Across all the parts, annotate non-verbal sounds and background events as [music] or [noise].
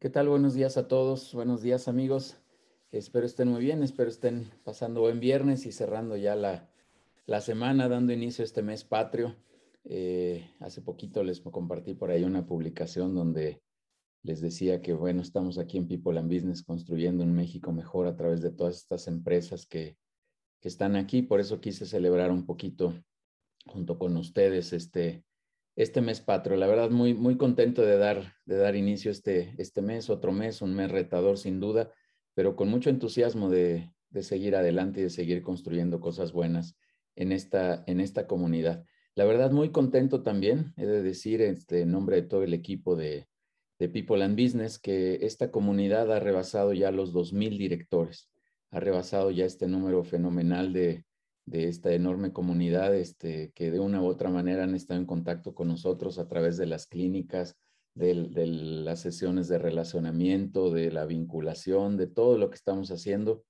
¿Qué tal? Buenos días a todos, buenos días amigos. Espero estén muy bien, espero estén pasando buen viernes y cerrando ya la, la semana, dando inicio a este mes patrio. Eh, hace poquito les compartí por ahí una publicación donde les decía que, bueno, estamos aquí en People and Business construyendo un México mejor a través de todas estas empresas que, que están aquí. Por eso quise celebrar un poquito junto con ustedes este, este mes patrio. La verdad, muy, muy contento de dar, de dar inicio este, este mes, otro mes, un mes retador sin duda, pero con mucho entusiasmo de, de seguir adelante y de seguir construyendo cosas buenas en esta, en esta comunidad. La verdad, muy contento también, he de decir este, en nombre de todo el equipo de, de People and Business que esta comunidad ha rebasado ya los 2.000 directores, ha rebasado ya este número fenomenal de, de esta enorme comunidad este, que de una u otra manera han estado en contacto con nosotros a través de las clínicas, de, las sesiones de relacionamiento, de la vinculación, de todo lo que estamos haciendo.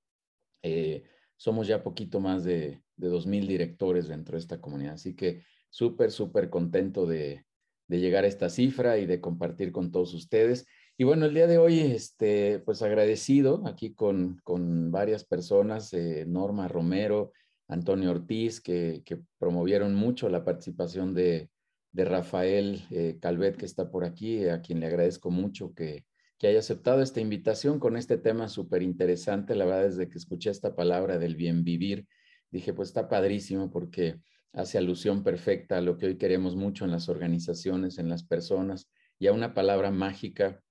Eh, somos ya poquito más de, de 2.000 directores dentro de esta comunidad, así que súper, súper contento de, de llegar a esta cifra y de compartir con todos ustedes. Y bueno, el día de hoy, este, pues agradecido aquí con, con varias personas, eh, Norma Romero, Antonio Ortiz, que, promovieron mucho la participación de, Rafael eh, Calvet, que está por aquí, a quien le agradezco mucho que, haya aceptado esta invitación con este tema súper interesante. La verdad, desde que escuché esta palabra del bien vivir, dije, pues está padrísimo porque hace alusión perfecta a lo que hoy queremos mucho en las organizaciones, en las personas, y a una palabra mágica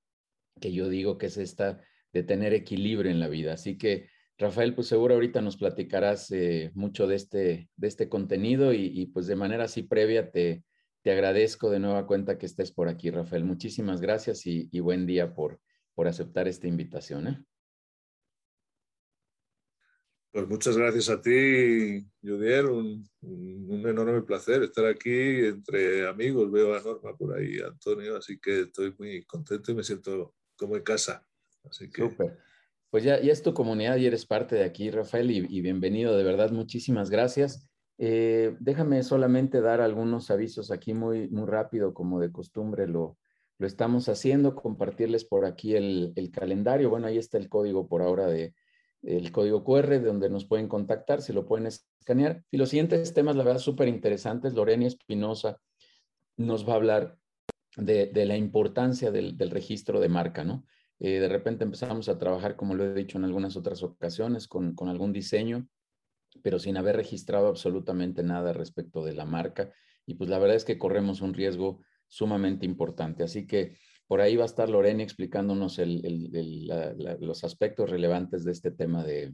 que yo digo que es esta de tener equilibrio en la vida. Así que Rafael, pues seguro ahorita nos platicarás eh, mucho de este, de este contenido y, pues de manera así previa te, te agradezco de nueva cuenta que estés por aquí, Rafael. Muchísimas gracias y, buen día por, por aceptar esta invitación. ¿eh? Pues muchas gracias a ti, Judiel. Un, un, enorme placer estar aquí entre amigos. Veo a Norma por ahí, Antonio, así que estoy muy contento y me siento como en casa. Así que... Pues ya, es tu comunidad y eres parte de aquí, Rafael, y, bienvenido, de verdad, muchísimas gracias. Eh, déjame solamente dar algunos avisos aquí muy, muy rápido, como de costumbre lo, lo estamos haciendo, compartirles por aquí el, calendario. Bueno, ahí está el código por ahora de el código QR, de donde nos pueden contactar, si lo pueden escanear. Y los siguientes temas, la verdad, súper interesantes. Lorena Espinosa nos va a hablar de, la importancia del registro de marca, ¿no? Eh, de repente empezamos a trabajar, como lo he dicho en algunas otras ocasiones, con, algún diseño, pero sin haber registrado absolutamente nada respecto de la marca. Y pues la verdad es que corremos un riesgo sumamente importante. Así que por ahí va a estar Lorena explicándonos los aspectos relevantes de este tema de,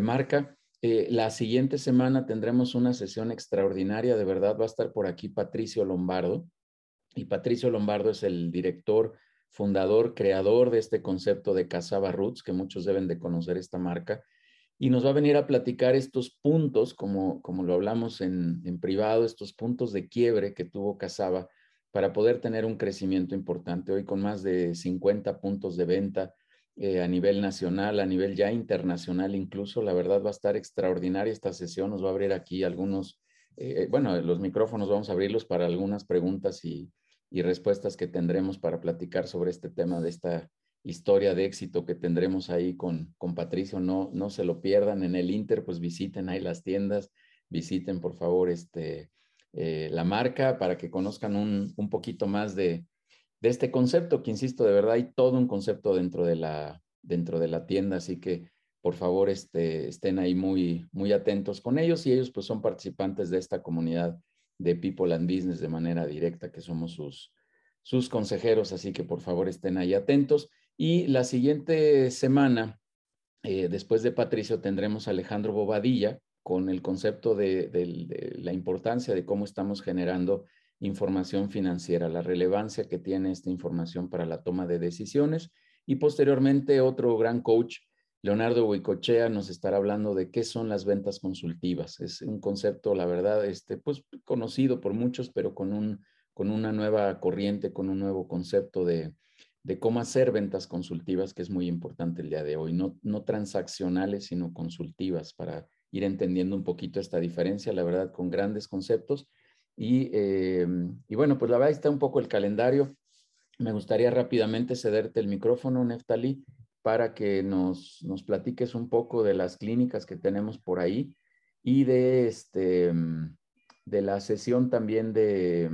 marca. Eh, la siguiente semana tendremos una sesión extraordinaria, de verdad va a estar por aquí Patricio Lombardo. Y Patricio Lombardo es el director fundador, creador de este concepto de Casaba Roots, que muchos deben de conocer esta marca, y nos va a venir a platicar estos puntos, como, como lo hablamos en, privado, estos puntos de quiebre que tuvo Casaba para poder tener un crecimiento importante. Hoy con más de 50 puntos de venta eh, a nivel nacional, a nivel ya internacional incluso, la verdad va a estar extraordinaria esta sesión, nos va a abrir aquí algunos, eh, bueno, los micrófonos vamos a abrirlos para algunas preguntas y, y respuestas que tendremos para platicar sobre este tema de esta historia de éxito que tendremos ahí con, con Patricio. No, no se lo pierdan en el Inter, pues visiten ahí las tiendas, visiten por favor este, eh, la marca para que conozcan un, un poquito más de, de, este concepto, que insisto, de verdad hay todo un concepto dentro de la, dentro de la tienda, así que por favor este, estén ahí muy, muy atentos con ellos y ellos pues son participantes de esta comunidad de People and Business de manera directa, que somos sus, sus consejeros, así que por favor estén ahí atentos. Y la siguiente semana, eh, después de Patricio, tendremos a Alejandro Bobadilla con el concepto de, de, la importancia de cómo estamos generando información financiera, la relevancia que tiene esta información para la toma de decisiones. Y posteriormente otro gran coach Leonardo Huicochea nos estará hablando de qué son las ventas consultivas. Es un concepto, la verdad, este, pues conocido por muchos, pero con, un, con una nueva corriente, con un nuevo concepto de, de cómo hacer ventas consultivas, que es muy importante el día de hoy. No, no transaccionales, sino consultivas, para ir entendiendo un poquito esta diferencia, la verdad, con grandes conceptos. Y, eh, y bueno, pues la verdad está un poco el calendario. me gustaría rápidamente cederte el micrófono, Neftali, para que nos, nos platiques un poco de las clínicas que tenemos por ahí y de, este, de la sesión también de,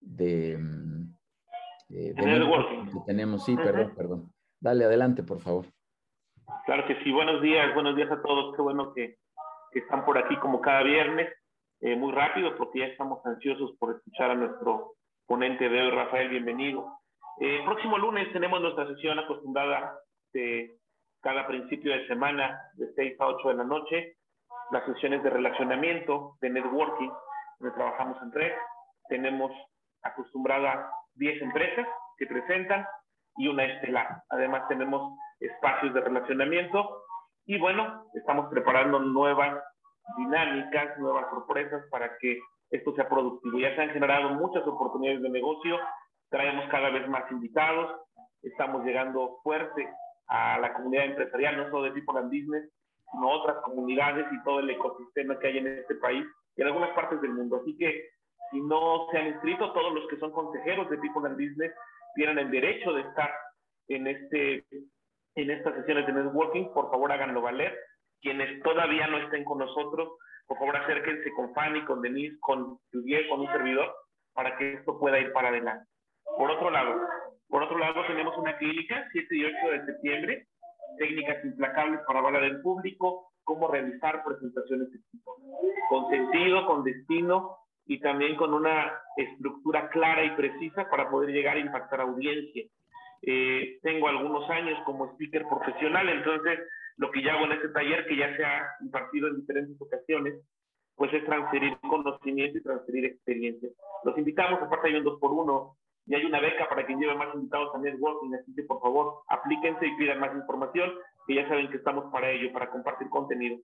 de, eh, networking que tenemos. Sí, perdón, perdón. Dale, adelante, por favor. Claro que sí. Buenos días, buenos días a todos. Qué bueno que, que están por aquí como cada viernes. Eh, muy rápido porque ya estamos ansiosos por escuchar a nuestro ponente de hoy, Rafael, bienvenido. El eh, próximo lunes tenemos nuestra sesión acostumbrada de cada principio de semana de 6 a 8 de la noche, las sesiones de relacionamiento, de networking, donde trabajamos en tres. Tenemos acostumbrada 10 empresas que presentan y una estelar. Además tenemos espacios de relacionamiento y bueno, estamos preparando nuevas dinámicas, nuevas sorpresas para que esto sea productivo. Ya se han generado muchas oportunidades de negocio, traemos cada vez más invitados, estamos llegando fuerte a la comunidad empresarial, no solo de People and Business, sino otras comunidades y todo el ecosistema que hay en este país y en algunas partes del mundo. Así que si no se han inscrito, todos los que son consejeros de People and Business tienen el derecho de estar en, este, en estas sesiones de networking. Por favor, háganlo valer. Quienes todavía no estén con nosotros, por favor, acérquense con Fanny, con Denise, con Juliet, con un servidor, para que esto pueda ir para adelante. Por otro lado, por otro lado, tenemos una clínica, 7 y 8 de septiembre, técnicas implacables para hablar del público, cómo realizar presentaciones tipo, con sentido, con destino y también con una estructura clara y precisa para poder llegar a impactar audiencia. Eh, tengo algunos años como speaker profesional, entonces lo que yo hago en este taller, que ya se ha impartido en diferentes ocasiones, pues es transferir conocimiento y transferir experiencia. Los invitamos, aparte hay un 2 por 1 y hay una beca para quien lleve más invitados a networking, así que por favor aplíquense y pidan más información, que ya saben que estamos para ello, para compartir contenido.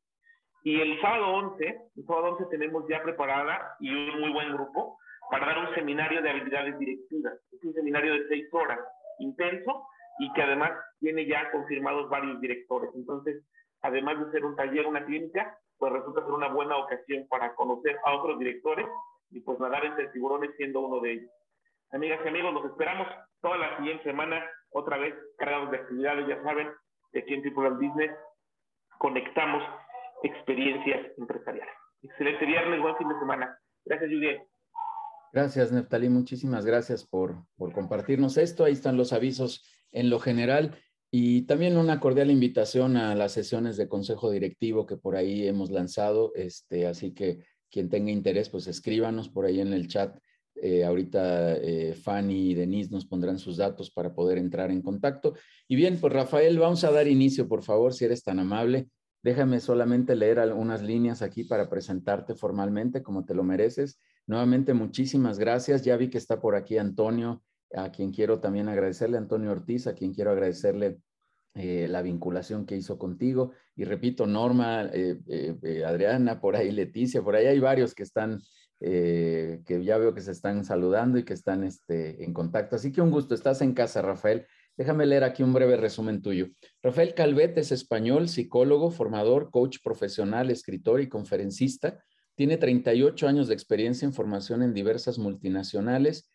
Y el sábado 11, el sábado 11 tenemos ya preparada y un muy buen grupo para dar un seminario de habilidades directivas. Es un seminario de seis horas, intenso, y que además tiene ya confirmados varios directores. Entonces, además de ser un taller, una clínica, pues resulta ser una buena ocasión para conocer a otros directores y pues nadar entre tiburones siendo uno de ellos. Amigas y amigos, los esperamos toda la siguiente semana, otra vez cargados de actividades, ya saben, aquí en People and Business conectamos experiencias empresariales. Excelente viernes, buen fin de semana. Gracias, Juliet. Gracias, Neftalí. Muchísimas gracias por, por compartirnos esto. Ahí están los avisos en lo general y también una cordial invitación a las sesiones de consejo directivo que por ahí hemos lanzado. Este, así que quien tenga interés, pues escríbanos por ahí en el chat eh, ahorita eh, Fanny y Denise nos pondrán sus datos para poder entrar en contacto. Y bien, pues Rafael, vamos a dar inicio, por favor, si eres tan amable. Déjame solamente leer algunas líneas aquí para presentarte formalmente como te lo mereces. Nuevamente, muchísimas gracias. Ya vi que está por aquí Antonio, a quien quiero también agradecerle, Antonio Ortiz, a quien quiero agradecerle eh, la vinculación que hizo contigo. Y repito, Norma, Adriana, por ahí Leticia, por ahí hay varios que están eh, que ya veo que se están saludando y que están este, en contacto. Así que un gusto, estás en casa, Rafael. Déjame leer aquí un breve resumen tuyo. Rafael Calvet es español, psicólogo, formador, coach profesional, escritor y conferencista. Tiene 38 años de experiencia en formación en diversas multinacionales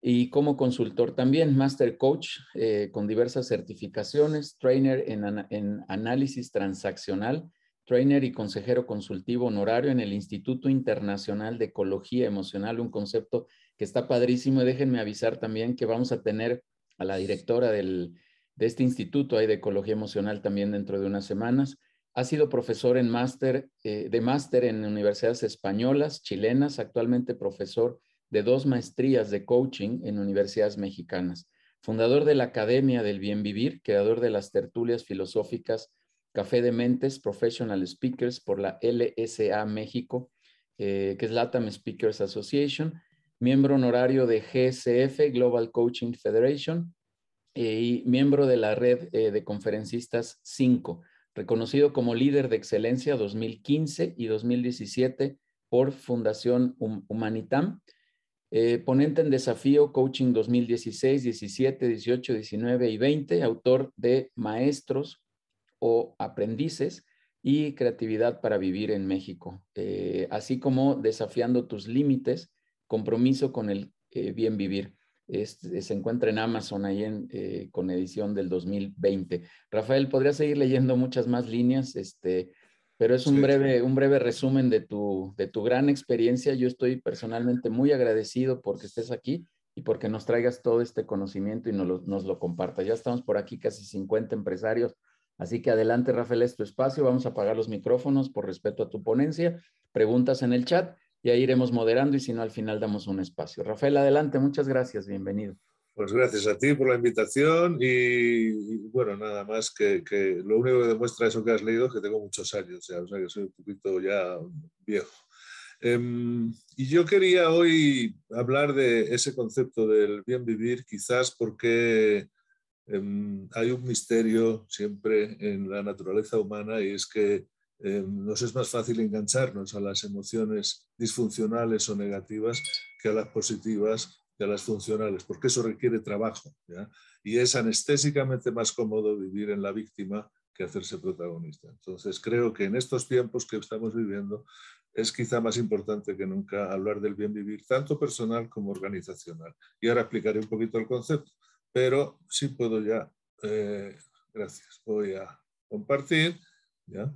y como consultor también, master coach eh, con diversas certificaciones, trainer en, en análisis transaccional, trainer y consejero consultivo honorario en el Instituto Internacional de Ecología Emocional, un concepto que está padrísimo. Y déjenme avisar también que vamos a tener a la directora de este instituto de Ecología Emocional también dentro de unas semanas. Ha sido profesor en máster, eh, de máster en universidades españolas, chilenas, actualmente profesor de dos maestrías de coaching en universidades mexicanas. Fundador de la Academia del Bien Vivir, creador de las tertulias filosóficas Café de Mentes Professional Speakers por la LSA México, eh, que es LATAM Speakers Association, miembro honorario de GCF, Global Coaching Federation, eh, y miembro de la red eh, de conferencistas 5, reconocido como líder de excelencia 2015 y 2017 por Fundación Humanitam, ponente en desafío Coaching 2016, 17, 18, 19 y 20, autor de Maestros, o aprendices y creatividad para vivir en México, eh, así como desafiando tus límites, compromiso con el eh, bien vivir. se encuentra en Amazon ahí en, eh, con edición del 2020. Rafael, podría seguir leyendo muchas más líneas, este, pero es un, breve, un breve resumen de tu, de tu gran experiencia. Yo estoy personalmente muy agradecido porque estés aquí y porque nos traigas todo este conocimiento y nos lo, nos lo compartas. Ya estamos por aquí casi 50 empresarios, así que adelante Rafael, es tu espacio. Vamos a apagar los micrófonos por respeto a tu ponencia. Preguntas en el chat y ahí iremos moderando y si no al final damos un espacio. Rafael, adelante, muchas gracias, bienvenido. Pues gracias a ti por la invitación y, bueno, nada más que, que, lo único que demuestra eso que has leído es que tengo muchos años, o sea que soy un poquito ya viejo. Em, y yo quería hoy hablar de ese concepto del bien vivir, quizás porque em, hay un misterio siempre en la naturaleza humana y es que em, nos es más fácil engancharnos a las emociones disfuncionales o negativas que a las positivas que a las funcionales, porque eso requiere trabajo. Y es anestésicamente más cómodo vivir en la víctima que hacerse protagonista. Entonces creo que en estos tiempos que estamos viviendo es quizá más importante que nunca hablar del bien vivir, tanto personal como organizacional. Y ahora explicaré un poquito el concepto, pero sí puedo ya, eh, gracias, voy a compartir, ¿ya?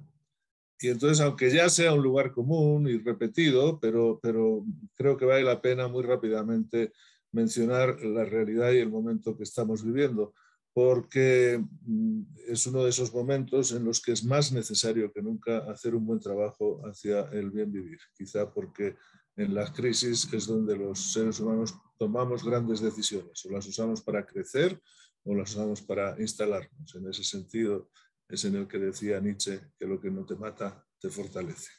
Y entonces, aunque ya sea un lugar común y repetido, pero, pero creo que vale la pena muy rápidamente mencionar la realidad y el momento que estamos viviendo porque mm, es uno de esos momentos en los que es más necesario que nunca hacer un buen trabajo hacia el bien vivir. Quizá porque en las crisis es donde los seres humanos tomamos grandes decisiones, o las usamos para crecer o las usamos para instalarnos. En ese sentido es en el que decía Nietzsche que lo que no te mata te fortalece.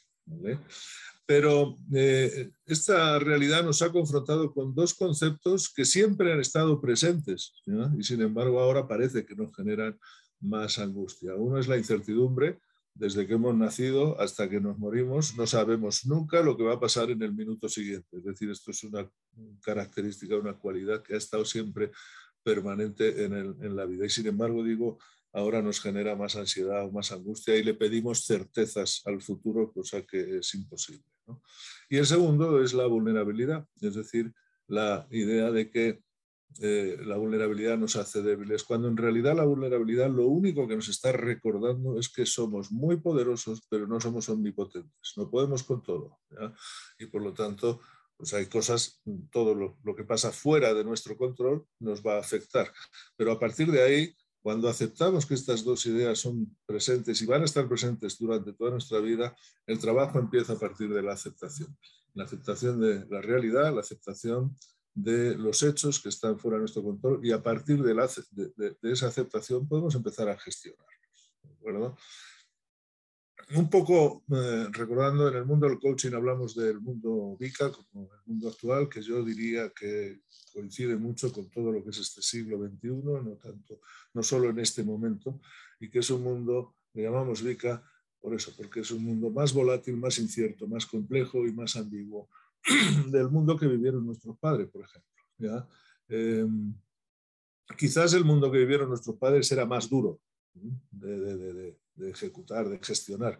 Pero eh, esta realidad nos ha confrontado con dos conceptos que siempre han estado presentes y sin embargo ahora parece que nos generan más angustia. Uno es la incertidumbre. Desde que hemos nacido hasta que nos morimos, no sabemos nunca lo que va a pasar en el minuto siguiente. Es decir, esto es una característica, una cualidad que ha estado siempre permanente en, la vida. Y sin embargo, digo, ahora nos genera más ansiedad o más angustia y le pedimos certezas al futuro, cosa que es imposible. Y el segundo es la vulnerabilidad, es decir, la idea de que eh, la vulnerabilidad nos hace débiles, cuando en realidad la vulnerabilidad lo único que nos está recordando es que somos muy poderosos, pero no somos omnipotentes, no podemos con todo. Y por lo tanto, pues hay cosas, todo lo, lo que pasa fuera de nuestro control nos va a afectar. Pero a partir de ahí cuando aceptamos que estas dos ideas son presentes y van a estar presentes durante toda nuestra vida, el trabajo empieza a partir de la aceptación. La aceptación de la realidad, la aceptación de los hechos que están fuera de nuestro control y a partir de, de esa aceptación podemos empezar a gestionarlos. un poco eh, recordando, en el mundo del coaching hablamos del mundo VICA como el mundo actual, que yo diría que coincide mucho con todo lo que es este siglo XXI, no, tanto, no solo en este momento, y que es un mundo, le llamamos VICA por eso, porque es un mundo más volátil, más incierto, más complejo y más ambiguo [clears throat] del mundo que vivieron nuestros padres, por ejemplo. Em, quizás el mundo que vivieron nuestros padres era más duro de ejecutar, de gestionar.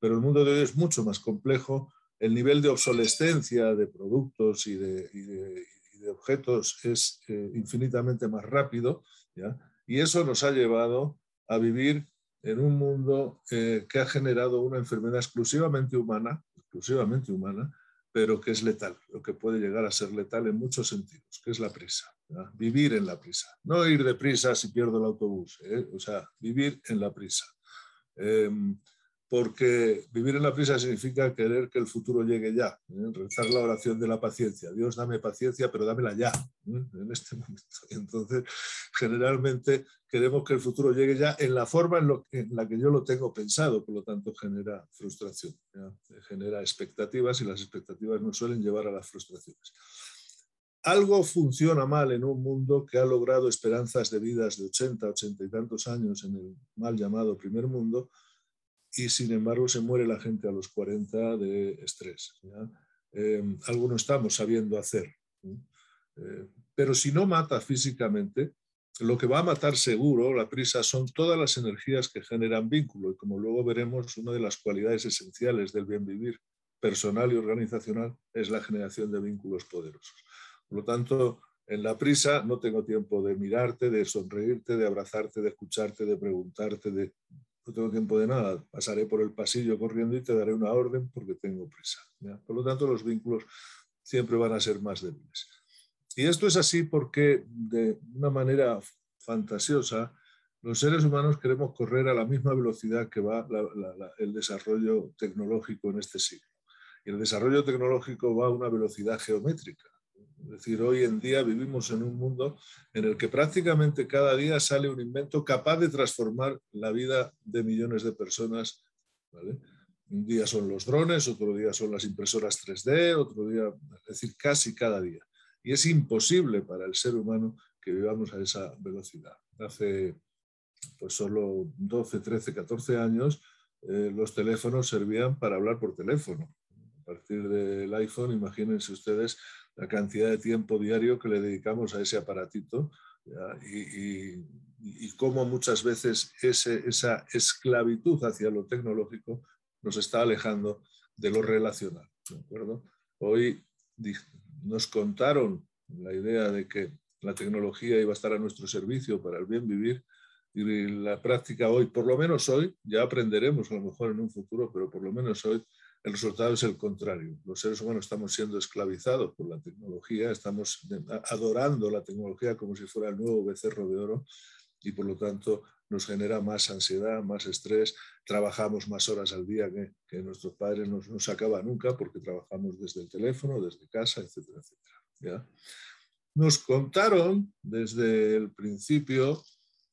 Pero el mundo de hoy es mucho más complejo. El nivel de obsolescencia de productos y de, objetos es eh, infinitamente más rápido. Y eso nos ha llevado a vivir en un mundo eh, que ha generado una enfermedad exclusivamente humana, exclusivamente humana, pero que es letal, lo que puede llegar a ser letal en muchos sentidos, que es la prisa. Vivir en la prisa. No ir de prisa si pierdo el autobús, ¿eh? o sea, vivir en la prisa. Em, porque vivir en la prisa significa querer que el futuro llegue ya, ¿eh? rezar la oración de la paciencia. Dios, dame paciencia, pero dámela ya, ¿eh? en este [laughs] momento. entonces, generalmente queremos que el futuro llegue ya en la forma en, la que yo lo tengo pensado, por lo tanto genera frustración, genera expectativas y las expectativas nos suelen llevar a las frustraciones. Algo funciona mal en un mundo que ha logrado esperanzas de vidas de 80, 80 y tantos años en el mal llamado primer mundo y sin embargo se muere la gente a los 40 de estrés. Eh, algo no estamos sabiendo hacer. Eh, pero si no mata físicamente, lo que va a matar seguro, la prisa, son todas las energías que generan vínculo y como luego veremos, una de las cualidades esenciales del bien vivir personal y organizacional es la generación de vínculos poderosos. Por lo tanto, En la prisa no tengo tiempo de mirarte, de sonreírte, de abrazarte, de escucharte, de preguntarte, de... no tengo tiempo de nada. Pasaré por el pasillo corriendo y te daré una orden porque tengo prisa. Por lo tanto, los vínculos siempre van a ser más débiles. Y esto es así porque de una manera fantasiosa, los seres humanos queremos correr a la misma velocidad que va el desarrollo tecnológico en este siglo. Y el desarrollo tecnológico va a una velocidad geométrica. Es decir, hoy en día vivimos en un mundo en el que prácticamente cada día sale un invento capaz de transformar la vida de millones de personas. Un día son los drones, otro día son las impresoras 3D, otro día, es decir, casi cada día. Y es imposible para el ser humano que vivamos a esa velocidad. Hace pues solo 12, 13, 14 años eh, los teléfonos servían para hablar por teléfono. A partir del iPhone, imagínense ustedes la cantidad de tiempo diario que le dedicamos a ese aparatito y, y, cómo muchas veces esa esclavitud hacia lo tecnológico nos está alejando de lo relacional. Hoy nos contaron la idea de que la tecnología iba a estar a nuestro servicio para el bien vivir y la práctica hoy, por lo menos hoy, ya aprenderemos a lo mejor en un futuro, pero por lo menos hoy el resultado es el contrario. Los seres humanos estamos siendo esclavizados por la tecnología, estamos adorando la tecnología como si fuera el nuevo becerro de oro y por lo tanto nos genera más ansiedad, más estrés, trabajamos más horas al día que, nuestros padres no nos acaba nunca porque trabajamos desde el teléfono, desde casa, etcétera, etcétera. Nos contaron desde el principio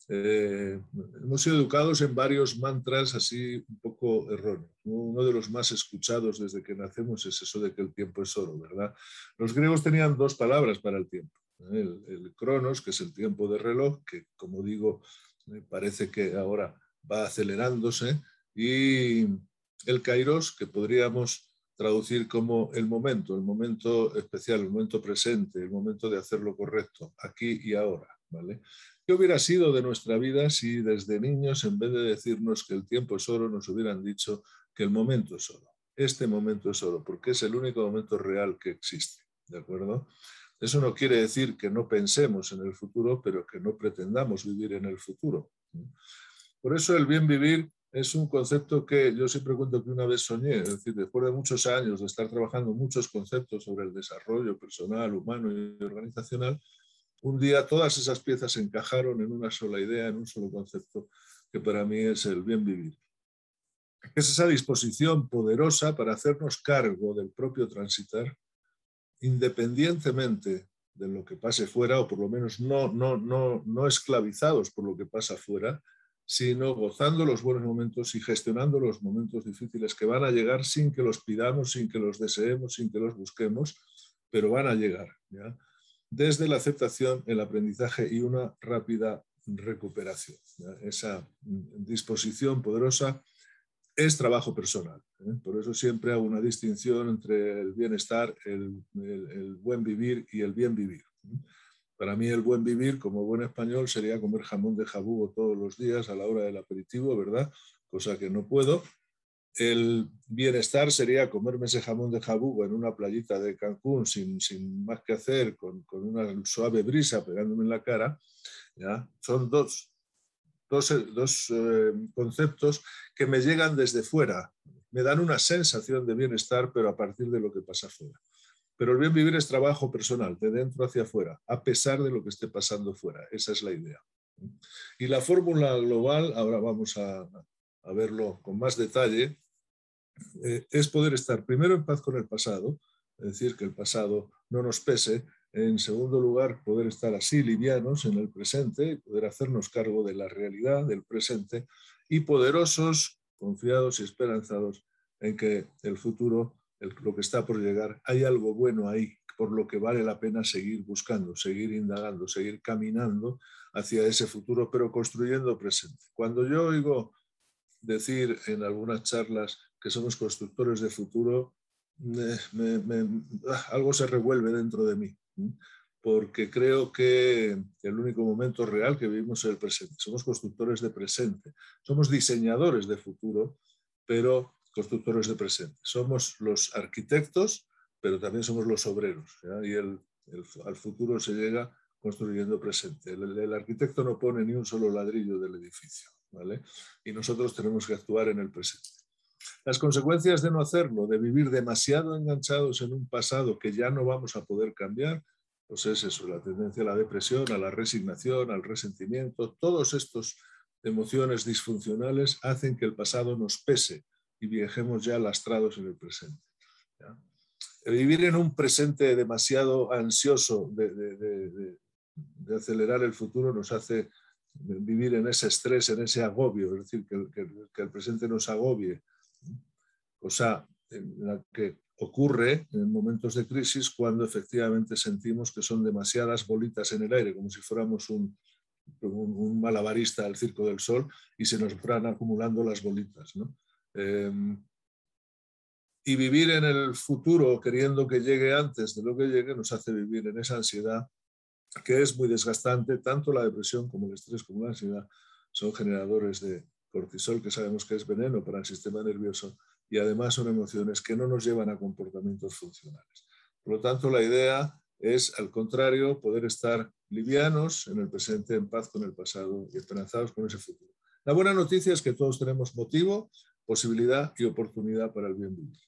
eh, hemos sido educados en varios mantras así un poco erróneos. Uno de los más escuchados desde que nacemos es eso de que el tiempo es oro, ¿verdad? Los griegos tenían dos palabras para el tiempo. ¿eh? El, el, cronos, que es el tiempo de reloj, que como digo, me parece que ahora va acelerándose, y el kairos, que podríamos traducir como el momento, el momento especial, el momento presente, el momento de hacer lo correcto, aquí y ahora. ¿vale? ¿Qué hubiera sido de nuestra vida si desde niños, en vez de decirnos que el tiempo es oro, nos hubieran dicho que el momento es oro? Este momento es oro, porque es el único momento real que existe. ¿De acuerdo? Eso no quiere decir que no pensemos en el futuro, pero que no pretendamos vivir en el futuro. Por eso el bien vivir es un concepto que yo siempre cuento que una vez soñé, es decir, después de muchos años de estar trabajando muchos conceptos sobre el desarrollo personal, humano y organizacional, un día todas esas piezas encajaron en una sola idea, en un solo concepto, que para mí es el bien vivir. Es esa disposición poderosa para hacernos cargo del propio transitar, independientemente de lo que pase fuera, o por lo menos no, no, no, no esclavizados por lo que pasa fuera, sino gozando los buenos momentos y gestionando los momentos difíciles que van a llegar sin que los pidamos, sin que los deseemos, sin que los busquemos, pero van a llegar. ¿ya? Desde la aceptación, el aprendizaje y una rápida recuperación. Esa disposición poderosa es trabajo personal. ¿eh? Por eso siempre hago una distinción entre el bienestar, el, buen vivir y el bien vivir. Para mí el buen vivir, como buen español, sería comer jamón de jabugo todos los días a la hora del aperitivo, ¿verdad? Cosa que no puedo el bienestar sería comerme ese jamón de jabugo en una playita de Cancún sin, más que hacer, con, una suave brisa pegándome en la cara. Son dos, dos, eh, conceptos que me llegan desde fuera. Me dan una sensación de bienestar, pero a partir de lo que pasa fuera. Pero el bien vivir es trabajo personal, de dentro hacia afuera, a pesar de lo que esté pasando fuera. Esa es la idea. Y la fórmula global, ahora vamos a, a verlo con más detalle, eh, es poder estar primero en paz con el pasado, es decir, que el pasado no nos pese. En segundo lugar, poder estar así livianos en el presente poder hacernos cargo de la realidad del presente y poderosos, confiados y esperanzados en que el futuro, lo que está por llegar, hay algo bueno ahí, por lo que vale la pena seguir buscando, seguir indagando, seguir caminando hacia ese futuro, pero construyendo presente. Cuando yo oigo decir en algunas charlas que somos constructores de futuro, ah, algo se revuelve dentro de mí, porque creo que el único momento real que vivimos es el presente. Somos constructores de presente, somos diseñadores de futuro, pero constructores de presente. Somos los arquitectos, pero también somos los obreros. Y el al futuro se llega construyendo presente. El, arquitecto no pone ni un solo ladrillo del edificio, ¿vale? Y nosotros tenemos que actuar en el presente. Las consecuencias de no hacerlo, de vivir demasiado enganchados en un pasado que ya no vamos a poder cambiar, pues es eso, la tendencia a la depresión, a la resignación, al resentimiento, todos estos emociones disfuncionales hacen que el pasado nos pese y viajemos ya lastrados en el presente. Vivir en un presente demasiado ansioso de, acelerar el futuro nos hace vivir en ese estrés, en ese agobio, es decir, que, el presente nos agobie, cosa en la que ocurre en momentos de crisis cuando efectivamente sentimos que son demasiadas bolitas en el aire, como si fuéramos un, un, malabarista del Circo del Sol y se nos fueran acumulando las bolitas. Em, y vivir en el futuro queriendo que llegue antes de lo que llegue nos hace vivir en esa ansiedad que es muy desgastante. Tanto la depresión como el estrés como la ansiedad son generadores de cortisol, que sabemos que es veneno para el sistema nervioso, y además son emociones que no nos llevan a comportamientos funcionales. Por lo tanto, la idea es, al contrario, poder estar livianos en el presente, en paz con el pasado y esperanzados con ese futuro. La buena noticia es que todos tenemos motivo, posibilidad y oportunidad para el bien vivir.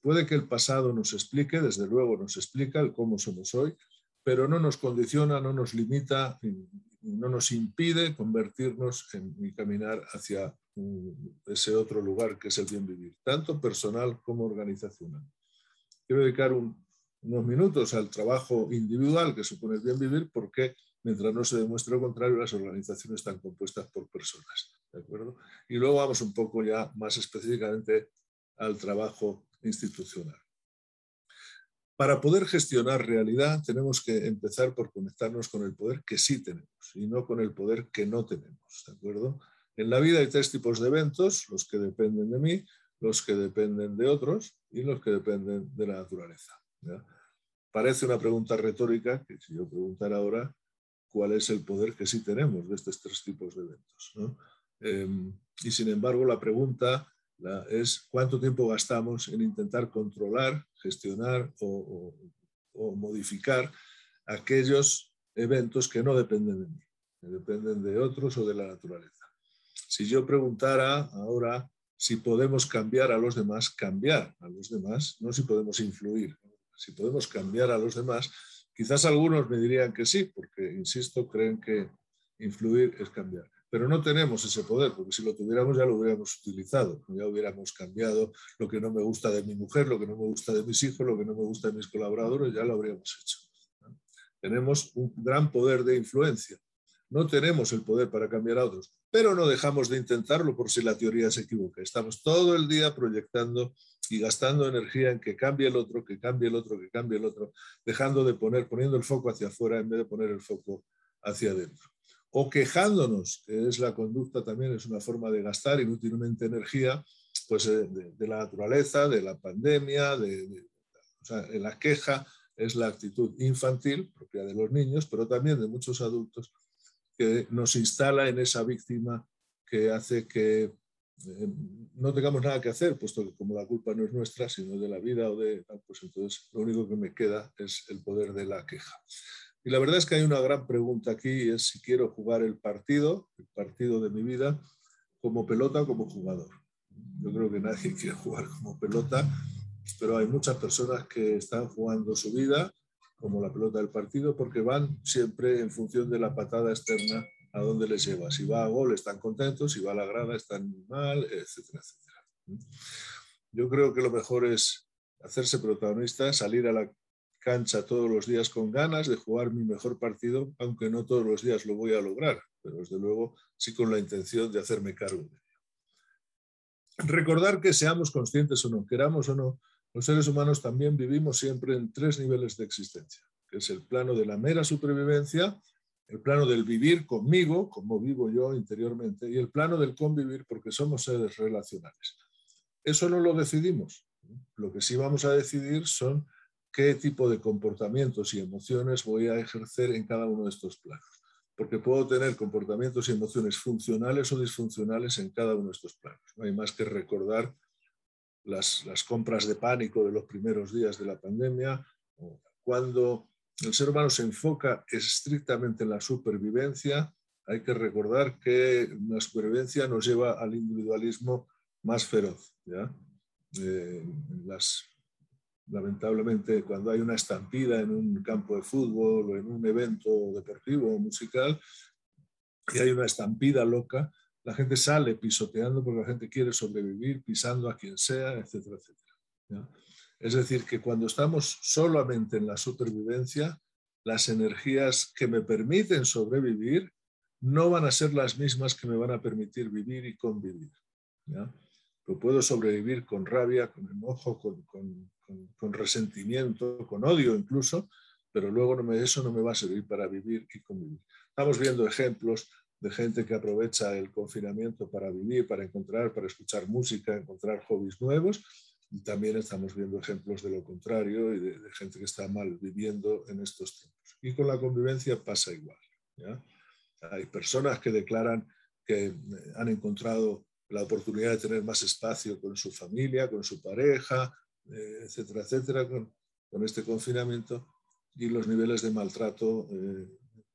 Puede que el pasado nos explique, desde luego nos explica el cómo somos hoy, pero no nos condiciona, no nos limita, no nos impide convertirnos en, caminar hacia ese otro lugar que es el bien vivir, tanto personal como organizacional. Quiero dedicar un, unos minutos al trabajo individual que supone el bien vivir, porque mientras no se demuestre lo contrario, las organizaciones están compuestas por personas. ¿de acuerdo? Y luego vamos un poco ya más específicamente al trabajo institucional. Para poder gestionar realidad tenemos que empezar por conectarnos con el poder que sí tenemos y no con el poder que no tenemos. ¿de acuerdo? En la vida hay tres tipos de eventos, los que dependen de mí, los que dependen de otros y los que dependen de la naturaleza. Parece una pregunta retórica, que si yo preguntara ahora, ¿cuál es el poder que sí tenemos de estos tres tipos de eventos? Em, y sin embargo, la pregunta es cuánto tiempo gastamos en intentar controlar, gestionar o, modificar aquellos eventos que no dependen de mí, que dependen de otros o de la naturaleza. Si yo preguntara ahora si podemos cambiar a los demás, cambiar a los demás, no si podemos influir, si podemos cambiar a los demás, quizás algunos me dirían que sí, porque, insisto, creen que influir es cambiar. Pero no tenemos ese poder, porque si lo tuviéramos ya lo hubiéramos utilizado, ya hubiéramos cambiado lo que no me gusta de mi mujer, lo que no me gusta de mis hijos, lo que no me gusta de mis colaboradores, ya lo habríamos hecho. Tenemos un gran poder de influencia. No tenemos el poder para cambiar a otros, pero no dejamos de intentarlo por si la teoría se equivoca. Estamos todo el día proyectando y gastando energía en que cambie el otro, que cambie el otro, que cambie el otro, dejando de poner, poniendo el foco hacia afuera en vez de poner el foco hacia adentro. O quejándonos, que es la conducta también, es una forma de gastar inútilmente energía, pues eh, de, la naturaleza, de la pandemia, de, o sea, la queja es la actitud infantil propia de los niños, pero también de muchos adultos, que nos instala en esa víctima que hace que eh, no tengamos nada que hacer, puesto que como la culpa no es nuestra, sino de la vida o de... Pues entonces lo único que me queda es el poder de la queja. Y la verdad es que hay una gran pregunta aquí, es si quiero jugar el partido, el partido de mi vida, como pelota o como jugador. Yo creo que nadie [laughs] quiere jugar como pelota, pero hay muchas personas que están jugando su vida como la pelota del partido porque van siempre en función de la patada externa a dónde les lleva. Si va a gol están contentos, si va a la grada están mal, etcétera, etcétera. Yo creo que lo mejor es hacerse protagonista, salir a la cancha todos los días con ganas de jugar mi mejor partido, aunque no todos los días lo voy a lograr, pero desde luego sí con la intención de hacerme cargo de ello. Recordar que seamos conscientes o no, queramos o no, los seres humanos también vivimos siempre en tres niveles de existencia, que es el plano de la mera supervivencia, el plano del vivir conmigo, como vivo yo interiormente, y el plano del convivir porque somos seres relacionales. Eso no lo decidimos. Lo que sí vamos a decidir son qué tipo de comportamientos y emociones voy a ejercer en cada uno de estos planos. Porque puedo tener comportamientos y emociones funcionales o disfuncionales en cada uno de estos planos. No hay más que recordar las, compras de pánico de los primeros días de la pandemia, cuando el ser humano se enfoca estrictamente en la supervivencia, hay que recordar que la supervivencia nos lleva al individualismo más feroz. Eh, las, lamentablemente, cuando hay una estampida en un campo de fútbol o en un evento deportivo o musical y hay una estampida loca, la gente sale pisoteando porque la gente quiere sobrevivir, pisando a quien sea, etcétera, etcétera. Es decir, que cuando estamos solamente en la supervivencia, las energías que me permiten sobrevivir no van a ser las mismas que me van a permitir vivir y convivir. ¿ya? puedo sobrevivir con rabia, con enojo, con, resentimiento, con odio incluso, pero luego no eso no me va a servir para vivir y convivir. Estamos viendo ejemplos de gente que aprovecha el confinamiento para vivir, para encontrar, para escuchar música, encontrar hobbies nuevos. Y también estamos viendo ejemplos de lo contrario y de, gente que está mal viviendo en estos tiempos. Y con la convivencia pasa igual. Hay personas que declaran que eh, han encontrado la oportunidad de tener más espacio con su familia, con su pareja, eh, etcétera, etcétera, con, este confinamiento y los niveles de maltrato eh,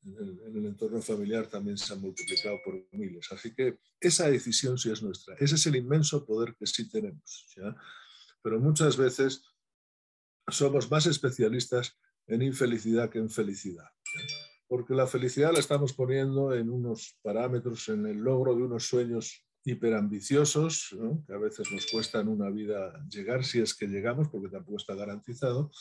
en, el, entorno familiar también se han multiplicado por miles. Así que esa decisión sí es nuestra. Ese es el inmenso poder que sí tenemos. Pero muchas veces somos más especialistas en infelicidad que en felicidad. Porque la felicidad la estamos poniendo en unos parámetros, en el logro de unos sueños hiperambiciosos, que a veces nos cuestan una vida llegar si es que llegamos, porque tampoco está garantizado,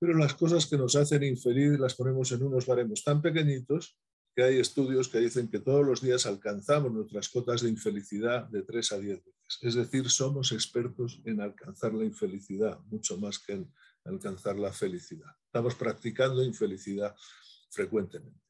pero las cosas que nos hacen infeliz las ponemos en unos baremos tan pequeñitos que hay estudios que dicen que todos los días alcanzamos nuestras cotas de infelicidad de 3 a 10 veces. Es decir, somos expertos en alcanzar la infelicidad, mucho más que en alcanzar la felicidad. Estamos practicando infelicidad frecuentemente.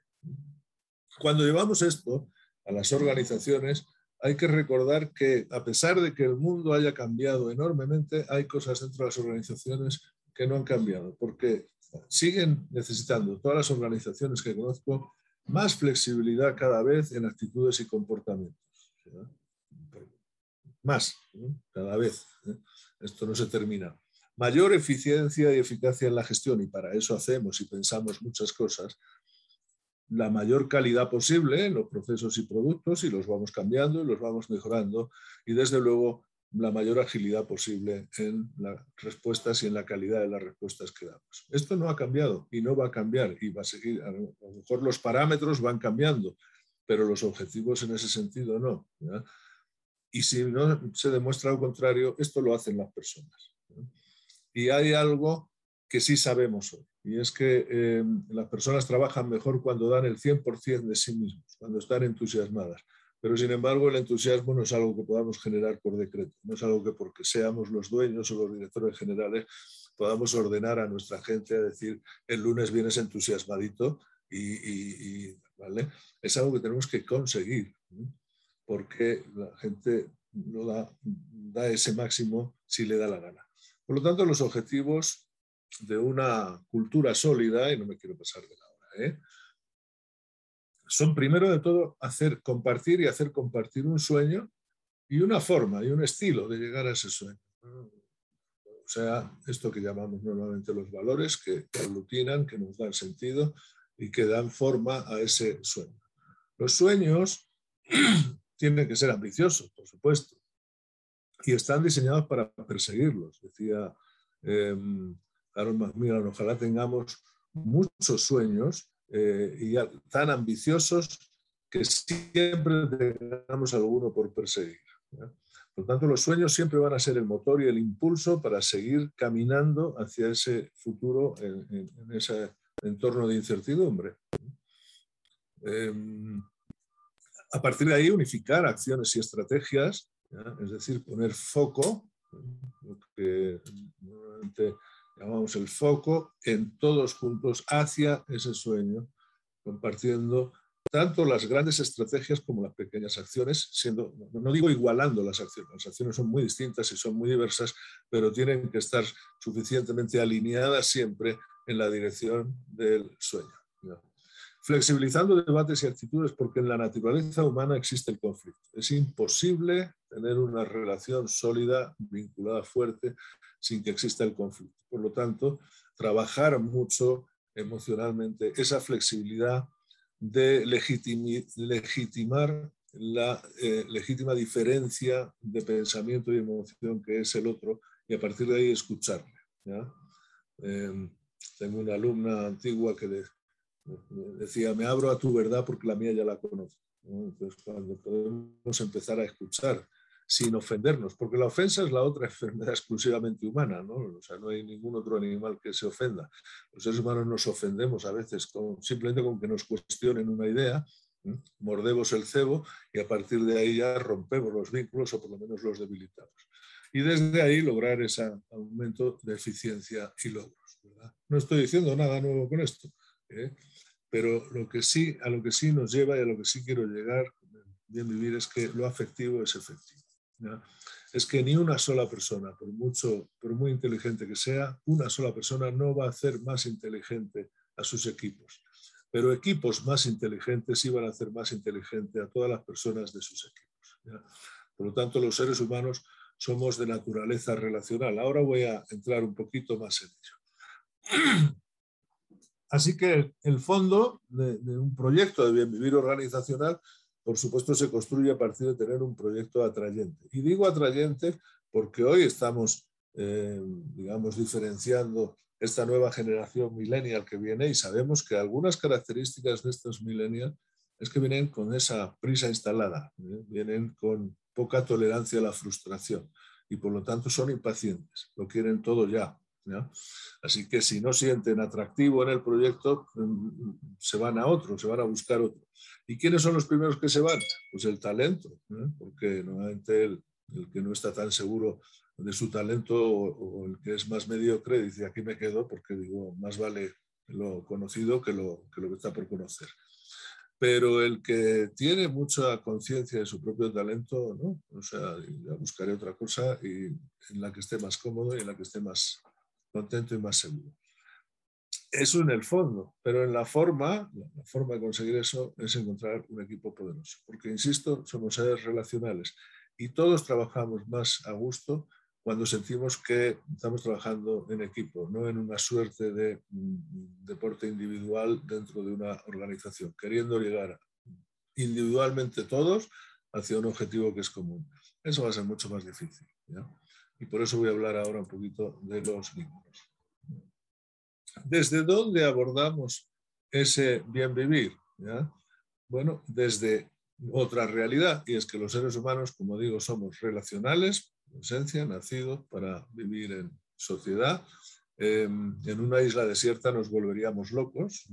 Cuando llevamos esto a las organizaciones, hay que recordar que a pesar de que el mundo haya cambiado enormemente, hay cosas dentro de las organizaciones que no han cambiado, porque siguen necesitando todas las organizaciones que conozco más flexibilidad cada vez en actitudes y comportamientos. Más, cada vez. ¿eh? Esto no se termina. Mayor eficiencia y eficacia en la gestión, y para eso hacemos y pensamos muchas cosas, la mayor calidad posible en los procesos y productos y los vamos cambiando y los vamos mejorando y desde luego la mayor agilidad posible en las respuestas y en la calidad de las respuestas que damos. Esto no ha cambiado y no va a cambiar y va a seguir. A lo mejor los parámetros van cambiando, pero los objetivos en ese sentido no. Y si no se demuestra lo contrario, esto lo hacen las personas. Y hay algo que sí sabemos hoy. Y es que eh, las personas trabajan mejor cuando dan el 100% de sí mismos, cuando están entusiasmadas. Pero sin embargo, el entusiasmo no es algo que podamos generar por decreto, no es algo que porque seamos los dueños o los directores generales podamos ordenar a nuestra gente a decir el lunes vienes entusiasmadito y, ¿vale? es algo que tenemos que conseguir, porque la gente no da, da ese máximo si le da la gana. Por lo tanto, los objetivos de una cultura sólida, y no me quiero pasar de la hora, ¿eh? Son primero de todo hacer compartir y hacer compartir un sueño y una forma y un estilo de llegar a ese sueño. O sea, esto que llamamos normalmente los valores, que, aglutinan, que nos dan sentido y que dan forma a ese sueño. Los sueños [clears throat] tienen que ser ambiciosos, por supuesto, y están diseñados para perseguirlos. Decía em, Macmillan, ojalá tengamos muchos sueños eh, y tan ambiciosos que siempre tengamos alguno por perseguir. Por lo tanto, los sueños siempre van a ser el motor y el impulso para seguir caminando hacia ese futuro en, ese entorno de incertidumbre. Em, a partir de ahí, unificar acciones y estrategias, es decir, poner foco, lo que normalmente llamamos el foco, en todos juntos hacia ese sueño, compartiendo tanto las grandes estrategias como las pequeñas acciones, siendo, no digo igualando las acciones, las acciones son muy distintas y son muy diversas, pero tienen que estar suficientemente alineadas siempre en la dirección del sueño. Flexibilizando debates y actitudes porque en la naturaleza humana existe el conflicto. Es imposible tener una relación sólida, vinculada fuerte, sin que exista el conflicto. Por lo tanto, trabajar mucho emocionalmente esa flexibilidad de legitimar la eh, legítima diferencia de pensamiento y emoción que es el otro y a partir de ahí escucharle. Em, tengo una alumna antigua que decía, me abro a tu verdad porque la mía ya la conozco. Entonces, cuando podemos empezar a escuchar sin ofendernos, porque la ofensa es la otra [laughs] enfermedad exclusivamente humana, ¿no? O sea, no hay ningún otro animal que se ofenda. Los seres humanos nos ofendemos a veces con, simplemente con que nos cuestionen una idea, mordemos el cebo y a partir de ahí ya rompemos los vínculos o por lo menos los debilitamos. Y desde ahí lograr ese aumento de eficiencia y logros. No estoy diciendo nada nuevo con esto, ¿eh? pero lo que sí, a lo que sí nos lleva y a lo que sí quiero llegar, bien vivir, es que lo afectivo es efectivo es que ni una sola persona, por mucho, por muy inteligente que sea, una sola persona no va a hacer más inteligente a sus equipos. Pero equipos más inteligentes van a hacer más inteligente a todas las personas de sus equipos. Por lo tanto, los seres humanos somos de naturaleza relacional. Ahora voy a entrar un poquito más en ello. [clears throat] Así que el fondo de, de un proyecto de bien vivir organizacional por supuesto, se construye a partir de tener un proyecto atrayente. Y digo atrayente porque hoy estamos, eh, digamos, diferenciando esta nueva generación millennial que viene y sabemos que algunas características de estos millennials es que vienen con esa prisa instalada, ¿eh? vienen con poca tolerancia a la frustración y por lo tanto son impacientes, lo quieren todo ya. Así que si no sienten atractivo en el proyecto, mm, se van a otro, se van a buscar otro. ¿Y quiénes son los primeros que se van? Pues el talento, porque normalmente el, que no está tan seguro de su talento o, el que es más mediocre dice aquí me quedo porque digo más vale lo conocido que lo que, está por conocer. Pero el que tiene mucha conciencia de su propio talento, ¿no? O sea, buscaré otra cosa y en la que esté más cómodo y en la que esté más contento y más seguro. Eso en el fondo, pero en la forma, la forma de conseguir eso es encontrar un equipo poderoso, porque, insisto, somos seres relacionales y todos trabajamos más a gusto cuando sentimos que estamos trabajando en equipo, no en una suerte de mm, deporte individual dentro de una organización, queriendo llegar individualmente todos hacia un objetivo que es común. Eso va a ser mucho más difícil. Y por eso voy a hablar ahora un poquito de los vínculos. ¿Desde dónde abordamos ese bien vivir? Bueno, desde otra realidad, y es que los seres humanos, como digo, somos relacionales, en esencia, nacidos para vivir en sociedad. Em, en una isla desierta nos volveríamos locos,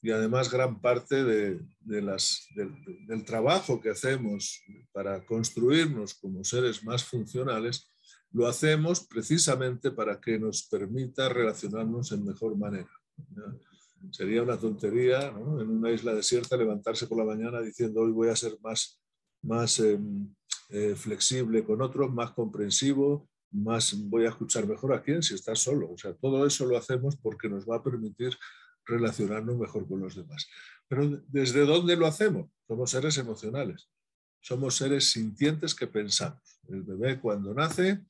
y además gran parte de, del trabajo que hacemos para construirnos como seres más funcionales lo hacemos precisamente para que nos permita relacionarnos en mejor manera. Sería una tontería en una isla desierta levantarse por la mañana diciendo hoy voy a ser más, más em, eh, flexible con otros, más comprensivo, más voy a escuchar mejor a quién si está solo. O sea, todo eso lo hacemos porque nos va a permitir relacionarnos mejor con los demás. Pero ¿desde dónde lo hacemos? Somos seres emocionales. Somos seres sintientes que pensamos. El bebé cuando nace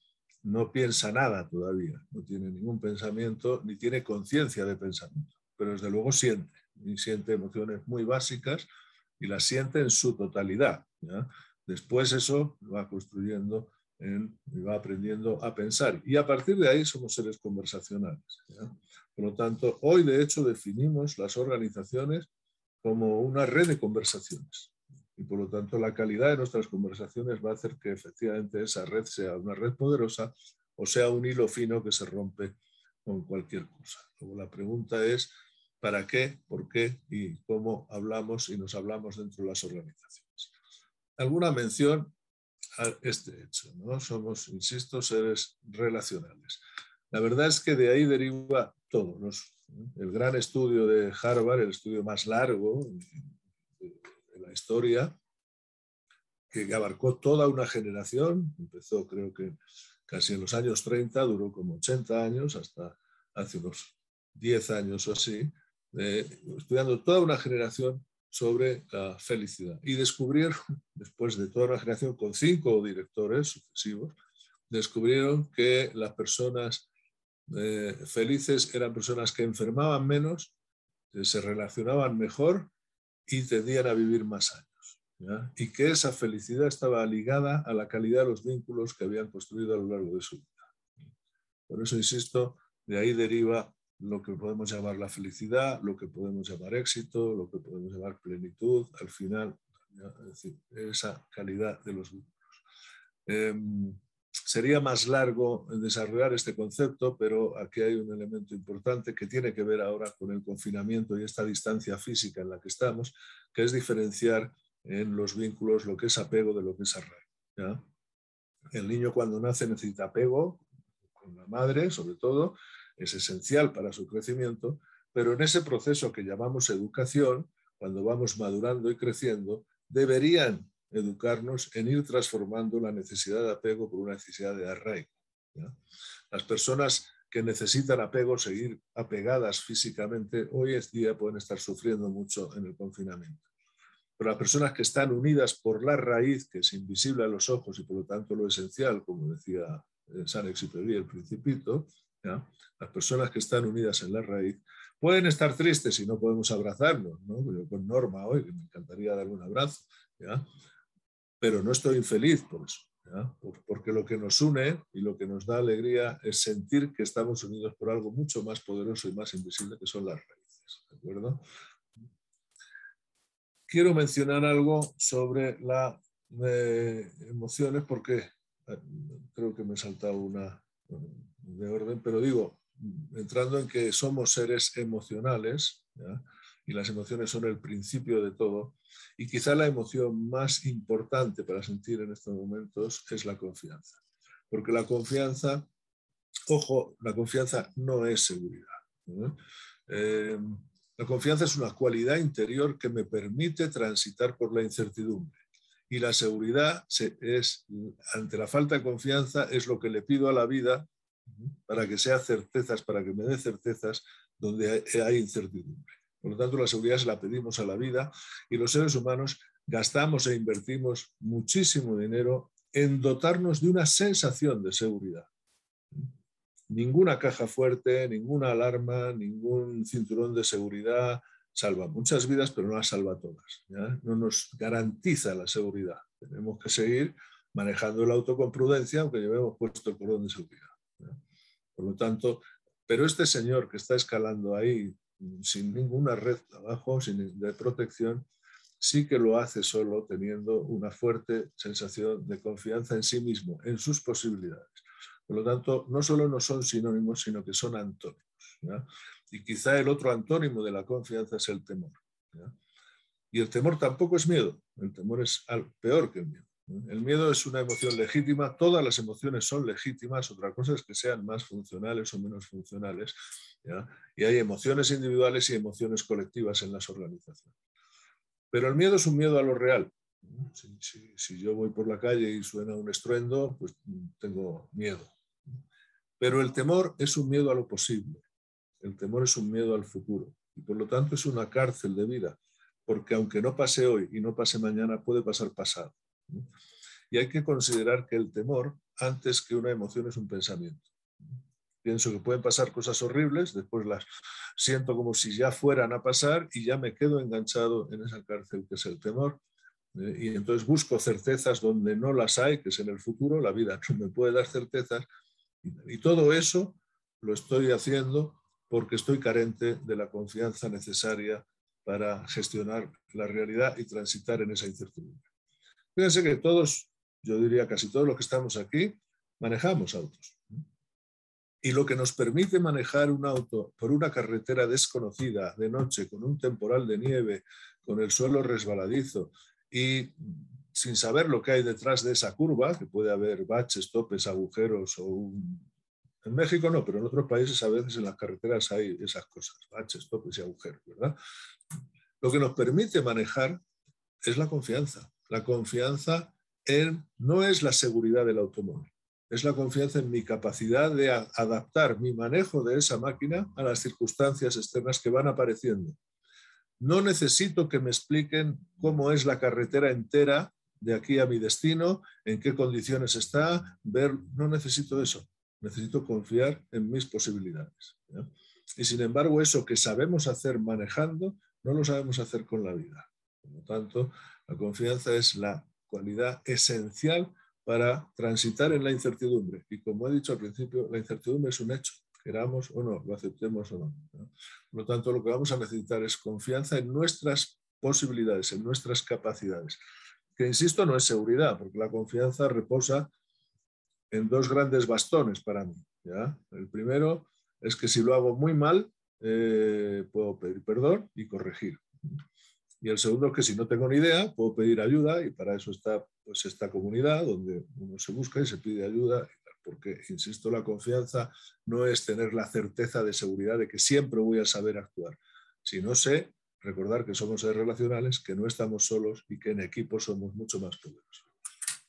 no piensa nada todavía, no tiene ningún pensamiento, ni tiene conciencia de pensamiento, pero desde luego siente, y siente emociones muy básicas y las siente en su totalidad. Después eso va construyendo y va aprendiendo a pensar. Y a partir de ahí somos seres conversacionales. Por lo tanto, hoy de hecho definimos las organizaciones como una red de conversaciones y por lo tanto la calidad de nuestras conversaciones va a hacer que efectivamente esa red sea una red poderosa o sea un hilo fino que se rompe con cualquier cosa. La pregunta es, ¿para qué, por qué y cómo hablamos y nos hablamos dentro de las organizaciones? Alguna mención a este hecho, ¿no? Somos, insisto, seres relacionales. La verdad es que de ahí deriva todo. el gran estudio de Harvard, el estudio más largo, la historia, que abarcó toda una generación, empezó creo que casi en los años 30, duró como 80 años, hasta hace unos 10 años o así, estudiando toda una generación sobre la felicidad. Y descubrieron, [laughs] después de toda una generación con cinco directores sucesivos, descubrieron que las personas eh, felices eran personas que enfermaban menos, se relacionaban mejor y tendían a vivir más años. Y que esa felicidad estaba ligada a la calidad de los vínculos que habían construido a lo largo de su vida. Por eso insisto, de ahí deriva lo que podemos llamar la felicidad, lo que podemos llamar éxito, lo que podemos llamar plenitud, al final, esa calidad de los vínculos. Em, sería más largo desarrollar este concepto, pero aquí hay un elemento importante que tiene que ver ahora con el confinamiento y esta distancia física en la que estamos, que es diferenciar en los vínculos lo que es apego de lo que es arraigo. El niño cuando nace necesita apego con la madre, sobre todo, es esencial para su crecimiento, pero en ese proceso que llamamos educación, cuando vamos madurando y creciendo, deberían educarnos en ir transformando la necesidad de apego por una necesidad de arraigo. Las personas que necesitan apego, seguir apegadas físicamente, hoy en día pueden estar sufriendo mucho en el confinamiento. Pero las personas que están unidas por la raíz, que es invisible a los ojos y por lo tanto lo esencial, como decía eh, San Exupéry, el principito, las personas que están unidas en la raíz, pueden estar tristes y no podemos abrazarnos, ¿no? Yo con Norma hoy, que me encantaría dar un abrazo, pero no estoy infeliz por eso, porque lo que nos une y lo que nos da alegría es sentir que estamos unidos por algo mucho más poderoso y más invisible que son las raíces. ¿de acuerdo? Quiero mencionar algo sobre las eh, emociones porque eh, creo que me he saltado una de orden, pero digo, entrando en que somos seres emocionales, y las emociones son el principio de todo, y quizá la emoción más importante para sentir en estos momentos es la confianza. Porque la confianza, ojo, la confianza no es seguridad. Eh, la confianza es una cualidad interior que me permite transitar por la incertidumbre. Y la seguridad es, ante la falta de confianza, es lo que le pido a la vida para que sea certezas, para que me dé certezas donde hay incertidumbre. Por lo tanto, la seguridad se la pedimos a la vida y los seres humanos gastamos e invertimos muchísimo dinero en dotarnos de una sensación de seguridad. Ninguna caja fuerte, ninguna alarma, ningún cinturón de seguridad salva muchas vidas, pero no las salva todas. No nos garantiza la seguridad. Tenemos que seguir manejando el auto con prudencia, aunque llevemos puesto el cordón de seguridad. Por lo tanto, pero este señor que está escalando ahí sin ninguna red abajo, sin de protección, sí que lo hace solo teniendo una fuerte sensación de confianza en sí mismo, en sus posibilidades. Por lo tanto, no solo no son sinónimos, sino que son antónimos. Y quizá el otro antónimo de la confianza es el temor. Y el temor tampoco es miedo, el temor es peor que el miedo. El miedo es una emoción legítima, todas las emociones son legítimas, otra cosa es que sean más funcionales o menos funcionales. Y hay emociones individuales y emociones colectivas en las organizaciones. Pero el miedo es un miedo a lo real. Si, yo voy por la calle y suena un estruendo, pues tengo miedo. Pero el temor es un miedo a lo posible. El temor es un miedo al futuro. Y por lo tanto es una cárcel de vida. Porque aunque no pase hoy y no pase mañana, puede pasar pasado. Y hay que considerar que el temor, antes que una emoción, es un pensamiento. Pienso que pueden pasar cosas horribles, después las siento como si ya fueran a pasar y ya me quedo enganchado en esa cárcel que es el temor. Eh, y entonces busco certezas donde no las hay, que es en el futuro, la vida no me puede dar certezas. Y, y todo eso lo estoy haciendo porque estoy carente de la confianza necesaria para gestionar la realidad y transitar en esa incertidumbre. Fíjense que todos, yo diría casi todos los que estamos aquí, manejamos autos. Y lo que nos permite manejar un auto por una carretera desconocida de noche, con un temporal de nieve, con el suelo resbaladizo y sin saber lo que hay detrás de esa curva, que puede haber baches, topes, agujeros o. En México no, pero en otros países a veces en las carreteras hay esas cosas, baches, topes y agujeros, ¿verdad? Lo que nos permite manejar es la confianza. La confianza no es la seguridad del automóvil, es la confianza en mi capacidad de adaptar mi manejo de esa máquina a las circunstancias externas que van apareciendo. No necesito que me expliquen cómo es la carretera entera de aquí a mi destino, en qué condiciones está, ver, no necesito eso. necesito confiar en mis posibilidades. Y sin embargo, eso que sabemos hacer manejando, no lo sabemos hacer con la vida. Por lo tanto, la confianza es la cualidad esencial para transitar en la incertidumbre. Y como he dicho al principio, la incertidumbre es un hecho, queramos o no, lo aceptemos o no. Por lo tanto, lo que vamos a necesitar es confianza en nuestras posibilidades, en nuestras capacidades. Que, insisto, no es seguridad, porque la confianza reposa en dos grandes bastones para mí. El primero es que si lo hago muy mal, eh, puedo pedir perdón y corregir. Y el segundo es que si no tengo ni idea, puedo pedir ayuda y para eso está pues, esta comunidad donde uno se busca y se pide ayuda, porque, insisto, la confianza no es tener la certeza de seguridad de que siempre voy a saber actuar. Si no sé, recordar que somos seres relacionales, que no estamos solos y que en equipo somos mucho más poderosos.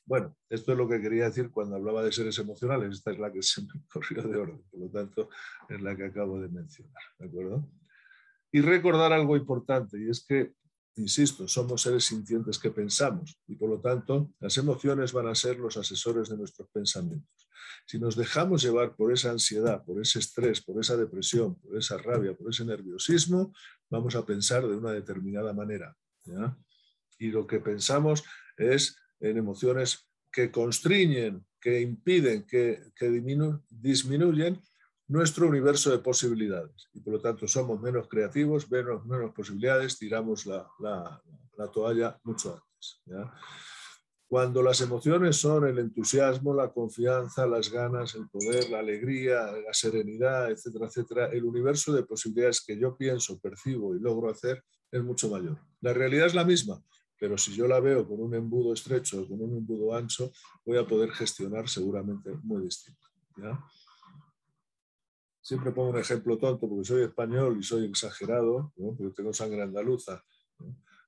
Bueno, esto es lo que quería decir cuando hablaba de seres emocionales. Esta es la que se me [laughs] corrió de orden, por lo tanto, es la que acabo de mencionar. ¿De acuerdo? Y recordar algo importante, y es que Insisto, somos seres sintientes que pensamos y por lo tanto las emociones van a ser los asesores de nuestros pensamientos. Si nos dejamos llevar por esa ansiedad, por ese estrés, por esa depresión, por esa rabia, por ese nerviosismo, vamos a pensar de una determinada manera. Y lo que pensamos es en emociones que constriñen, que impiden, que, disminuyen nuestro universo de posibilidades y por lo tanto somos menos creativos, menos, menos posibilidades, tiramos la, toalla mucho antes. Cuando las emociones son el entusiasmo, la confianza, las ganas, el poder, la alegría, la serenidad, etcétera, etcétera, el universo de posibilidades que yo pienso, percibo y logro hacer es mucho mayor. La realidad es la misma, pero si yo la veo con un embudo estrecho o con un embudo ancho, voy a poder gestionar seguramente muy distinto. Siempre pongo un ejemplo tonto porque soy español y soy exagerado, porque tengo sangre andaluza.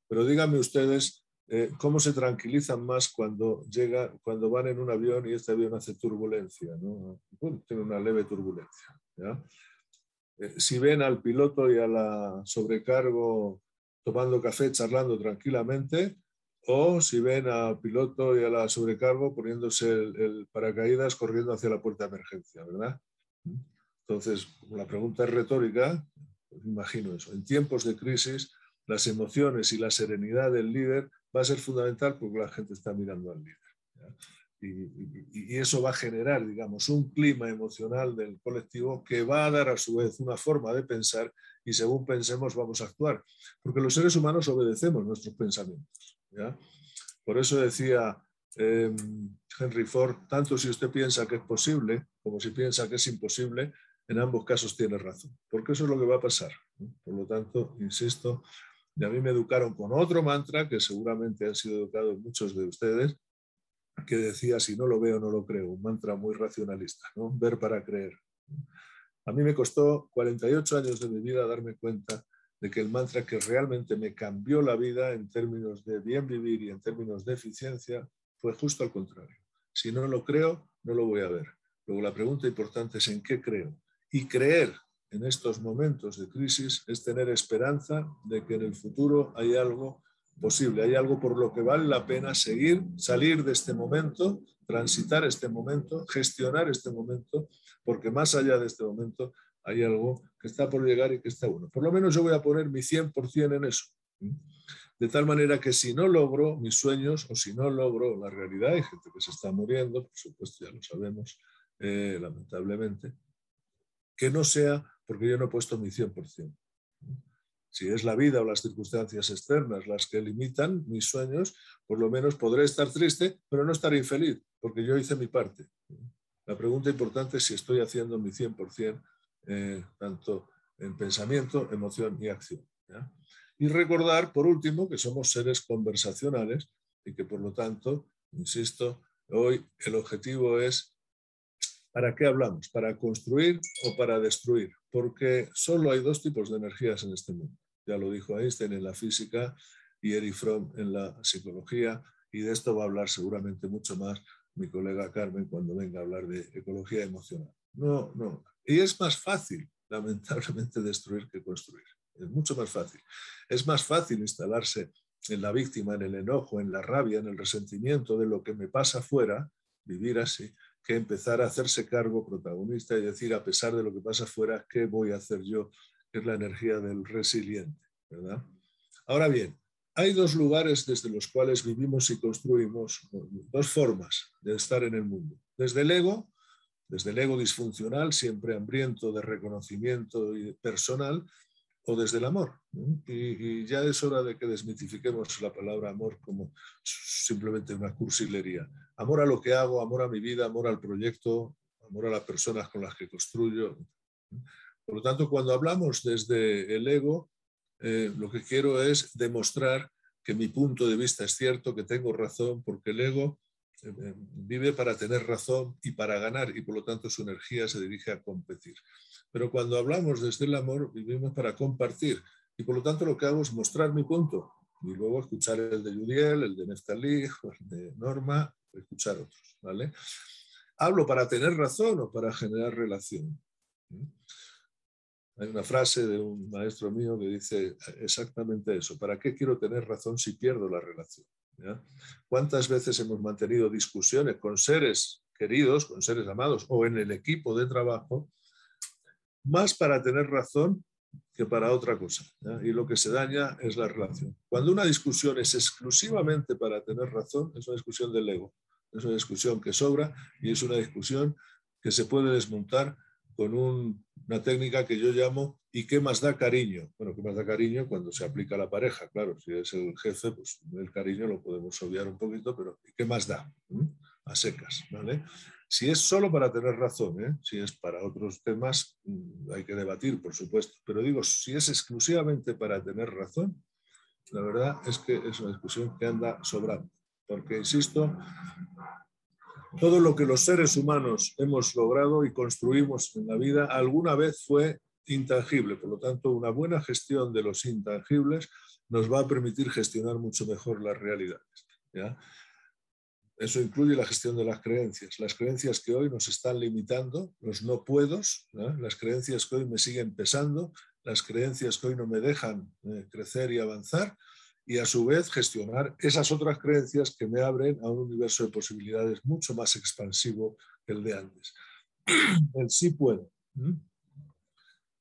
Pero díganme ustedes eh, cómo se tranquilizan más cuando, llega, cuando van en un avión y este avión hace turbulencia, ¿no? tiene una leve turbulencia. Eh, si ven al piloto y a la sobrecargo tomando café, charlando tranquilamente, o si ven al piloto y a la sobrecargo poniéndose el, el paracaídas corriendo hacia la puerta de emergencia, ¿verdad? Entonces, la pregunta es retórica, pues imagino eso. En tiempos de crisis, las emociones y la serenidad del líder va a ser fundamental porque la gente está mirando al líder. Y, eso va a generar, digamos, un clima emocional del colectivo que va a dar a su vez una forma de pensar y según pensemos vamos a actuar. Porque los seres humanos obedecemos nuestros pensamientos. Por eso decía em, Henry Ford, tanto si usted piensa que es posible como si piensa que es imposible, en ambos casos tiene razón, porque eso es lo que va a pasar. Por lo tanto, insisto, y a mí me educaron con otro mantra que seguramente han sido educados muchos de ustedes, que decía, si no lo veo, no lo creo, un mantra muy racionalista, ¿no? ver para creer. A mí me costó 48 años de mi vida darme cuenta de que el mantra que realmente me cambió la vida en términos de bien vivir y en términos de eficiencia fue justo al contrario. Si no lo creo, no lo voy a ver. Luego la pregunta importante es en qué creo. Y creer en estos momentos de crisis es tener esperanza de que en el futuro hay algo posible, hay algo por lo que vale la pena seguir, salir de este momento, transitar este momento, gestionar este momento, porque más allá de este momento hay algo que está por llegar y que está bueno. Por lo menos yo voy a poner mi 100% en eso. De tal manera que si no logro mis sueños o si no logro la realidad, hay gente que se está muriendo, por supuesto ya lo sabemos, eh, lamentablemente, que no sea porque yo no he puesto mi 100%. Si es la vida o las circunstancias externas las que limitan mis sueños, por lo menos podré estar triste, pero no estaré infeliz, porque yo hice mi parte. La pregunta importante es si estoy haciendo mi 100%, eh, tanto en pensamiento, emoción y acción. Y recordar, por último, que somos seres conversacionales y que, por lo tanto, insisto, hoy el objetivo es ¿Para qué hablamos? ¿Para construir o para destruir? Porque solo hay dos tipos de energías en este mundo. Ya lo dijo Einstein en la física y Erich Fromm en la psicología, y de esto va a hablar seguramente mucho más mi colega Carmen cuando venga a hablar de ecología emocional. No, no. Y es más fácil, lamentablemente, destruir que construir. Es mucho más fácil. Es más fácil instalarse en la víctima, en el enojo, en la rabia, en el resentimiento de lo que me pasa afuera, vivir así, que empezar a hacerse cargo protagonista y decir, a pesar de lo que pasa afuera, ¿qué voy a hacer yo? Es la energía del resiliente, ¿verdad? Ahora bien, hay dos lugares desde los cuales vivimos y construimos, dos formas de estar en el mundo. Desde el ego, desde el ego disfuncional, siempre hambriento de reconocimiento personal, o desde el amor. Y, ya es hora de que desmitifiquemos la palabra amor como simplemente una cursilería. Amor a lo que hago, amor a mi vida, amor al proyecto, amor a las personas con las que construyo. Por lo tanto, cuando hablamos desde el ego, eh, lo que quiero es demostrar que mi punto de vista es cierto, que tengo razón, porque el ego vive para tener razón y para ganar, y por lo tanto su energía se dirige a competir. Pero cuando hablamos desde el amor, vivimos para compartir. Y por lo tanto lo que hago es mostrar mi punto y luego escuchar el de Judiel, el de Neftalí, el de Norma, escuchar otros. ¿vale? ¿Hablo para tener razón o para generar relación? Hay una frase de un maestro mío que dice exactamente eso. ¿Para qué quiero tener razón si pierdo la relación? ¿Cuántas veces hemos mantenido discusiones con seres queridos, con seres amados o en el equipo de trabajo más para tener razón que para otra cosa. Y lo que se daña es la relación. Cuando una discusión es exclusivamente para tener razón, es una discusión del ego. Es una discusión que sobra y es una discusión que se puede desmontar con una técnica que yo llamo ¿y qué más da cariño? Bueno, ¿qué más da cariño cuando se aplica a la pareja? Claro, si es el jefe, pues el cariño lo podemos obviar un poquito, pero ¿y qué más da? ¿Mm? A secas, ¿vale? Si es solo para tener razón, ¿eh? si es para otros temas, mm, hay que debatir, por supuesto. Pero digo, si es exclusivamente para tener razón, la verdad es que es una discusión que anda sobrando. Porque, insisto, todo lo que los seres humanos hemos logrado y construimos en la vida alguna vez fue intangible. Por lo tanto, una buena gestión de los intangibles nos va a permitir gestionar mucho mejor las realidades. Eso incluye la gestión de las creencias. Las creencias que hoy nos están limitando, los no puedos, las creencias que hoy me siguen pesando, las creencias que hoy no me dejan eh, crecer y avanzar, y a su vez gestionar esas otras creencias que me abren a un universo de posibilidades mucho más expansivo que el de antes. [clears throat] El sí puedo.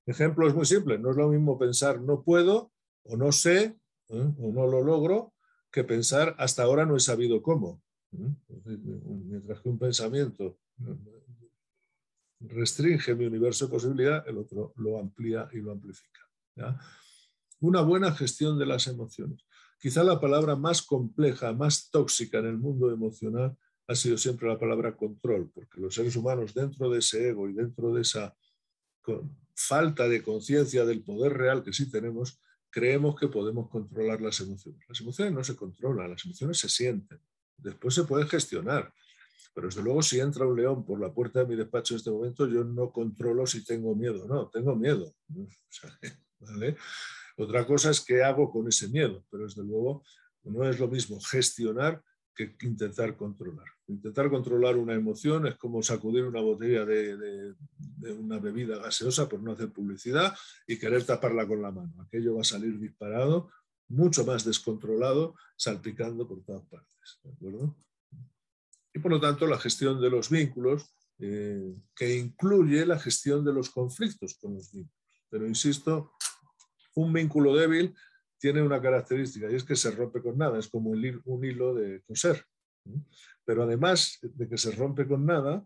Ejemplo es muy simple, no es lo mismo pensar no puedo o no sé ¿eh? o no lo logro que pensar hasta ahora no he sabido cómo. Mientras que un pensamiento restringe mi universo de posibilidad, el otro lo amplía y lo amplifica. Una buena gestión de las emociones. Quizá la palabra más compleja, más tóxica en el mundo emocional ha sido siempre la palabra control, porque los seres humanos dentro de ese ego y dentro de esa falta de conciencia del poder real que sí tenemos, creemos que podemos controlar las emociones. Las emociones no se controlan, las emociones se sienten. Después se puede gestionar. Pero desde luego, si entra un león por la puerta de mi despacho en este momento, yo no controlo si tengo miedo. No, tengo miedo. [laughs] Otra cosa es qué hago con ese miedo, pero desde luego no es lo mismo gestionar que intentar controlar. Intentar controlar una emoción es como sacudir una botella de, una bebida gaseosa por no hacer publicidad y querer taparla con la mano. Aquello va a salir disparado mucho más descontrolado, salpicando por todas partes. Y por lo tanto, la gestión de los vínculos, eh, que incluye la gestión de los conflictos con los vínculos. Pero insisto, un vínculo débil tiene una característica y es que se rompe con nada, es como un hilo de coser. Pero además de que se rompe con nada,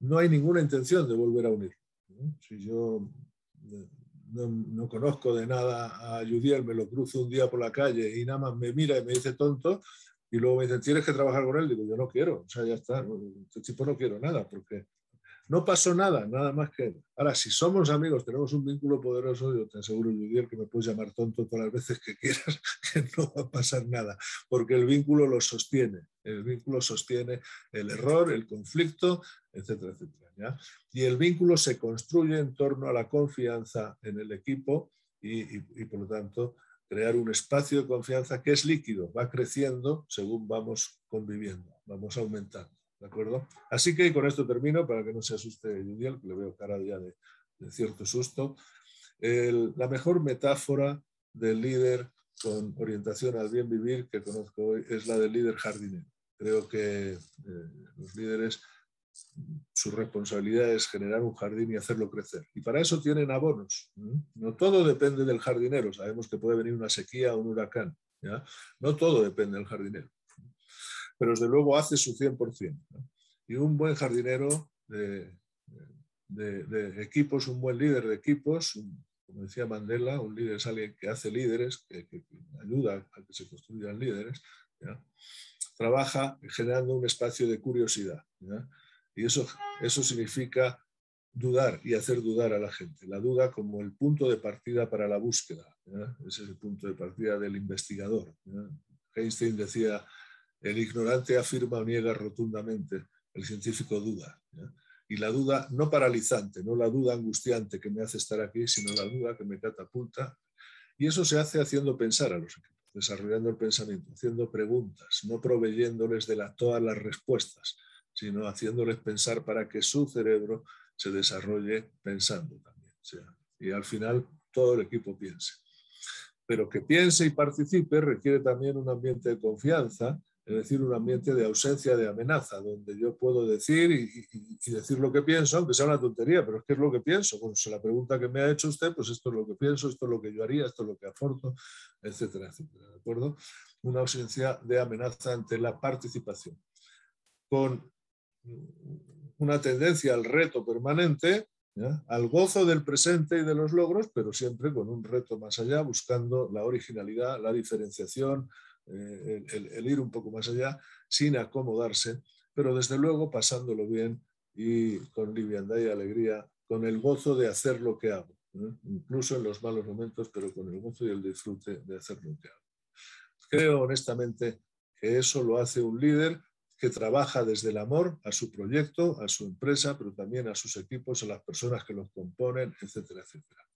no hay ninguna intención de volver a unir. Si yo eh, no, conozco de nada a Judiel, me lo cruzo un día por la calle y nada más me mira y me dice tonto, y luego me dicen, tienes que trabajar con él, digo, yo no quiero, o sea, ya está, este tipo no quiero nada, porque no pasó nada, nada más que Ahora, si somos amigos, tenemos un vínculo poderoso, yo te aseguro, Judiel, que me puedes llamar tonto todas las veces que quieras, [laughs] que no va a pasar nada, porque el vínculo lo sostiene, el vínculo sostiene el error, el conflicto, etcétera, etcétera. Y el vínculo se construye en torno a la confianza en el equipo y, y por lo tanto crear un espacio de confianza que es líquido, va creciendo según vamos conviviendo, vamos aumentando. ¿De acuerdo? Así que con esto termino para que no se asuste Judiel, que le veo cara ya de, cierto susto. la mejor metáfora del líder con orientación al bien vivir que conozco hoy es la del líder jardinero. Creo que eh, los líderes su responsabilidad es generar un jardín y hacerlo crecer. Y para eso tienen abonos. No todo depende del jardinero. Sabemos que puede venir una sequía o un huracán. No todo depende del jardinero. Pero desde luego hace su 100%. Y un buen jardinero de, equipos, un buen líder de equipos, como decía Mandela, un líder es alguien que hace líderes, que, ayuda a que se construyan líderes, trabaja generando un espacio de curiosidad. Y eso, eso significa dudar y hacer dudar a la gente. La duda como el punto de partida para la búsqueda. Ese es el punto de partida del investigador. Einstein decía, el ignorante afirma o niega rotundamente, el científico duda. Y la duda no paralizante, no la duda angustiante que me hace estar aquí, sino la duda que me catapulta. Y eso se hace haciendo pensar a los equipos, desarrollando el pensamiento, haciendo preguntas, no proveyéndoles de todas las respuestas, sino haciéndoles pensar para que su cerebro se desarrolle pensando también. y al final todo el equipo piense. Pero que piense y participe requiere también un ambiente de confianza es decir, un ambiente de ausencia de amenaza, donde yo puedo decir y, decir lo que pienso, aunque sea una tontería, pero es que es lo que pienso. Bueno, si la pregunta que me ha hecho usted, pues esto es lo que pienso, esto es lo que yo haría, esto es lo que aporto, etcétera, etcétera. ¿De acuerdo? Una ausencia de amenaza ante la participación. Con una tendencia al reto permanente, al gozo del presente y de los logros, pero siempre con un reto más allá, buscando la originalidad, la diferenciación, eh, el, ir un poco más allá sin acomodarse, pero desde luego pasándolo bien y con liviandad y alegría, con el gozo de hacer lo que hago, incluso en los malos momentos, pero con el gozo y el disfrute de hacer lo que hago. Creo honestamente que eso lo hace un líder que trabaja desde el amor a su proyecto, a su empresa, pero también a sus equipos, a las personas que los componen, etcétera, etcétera.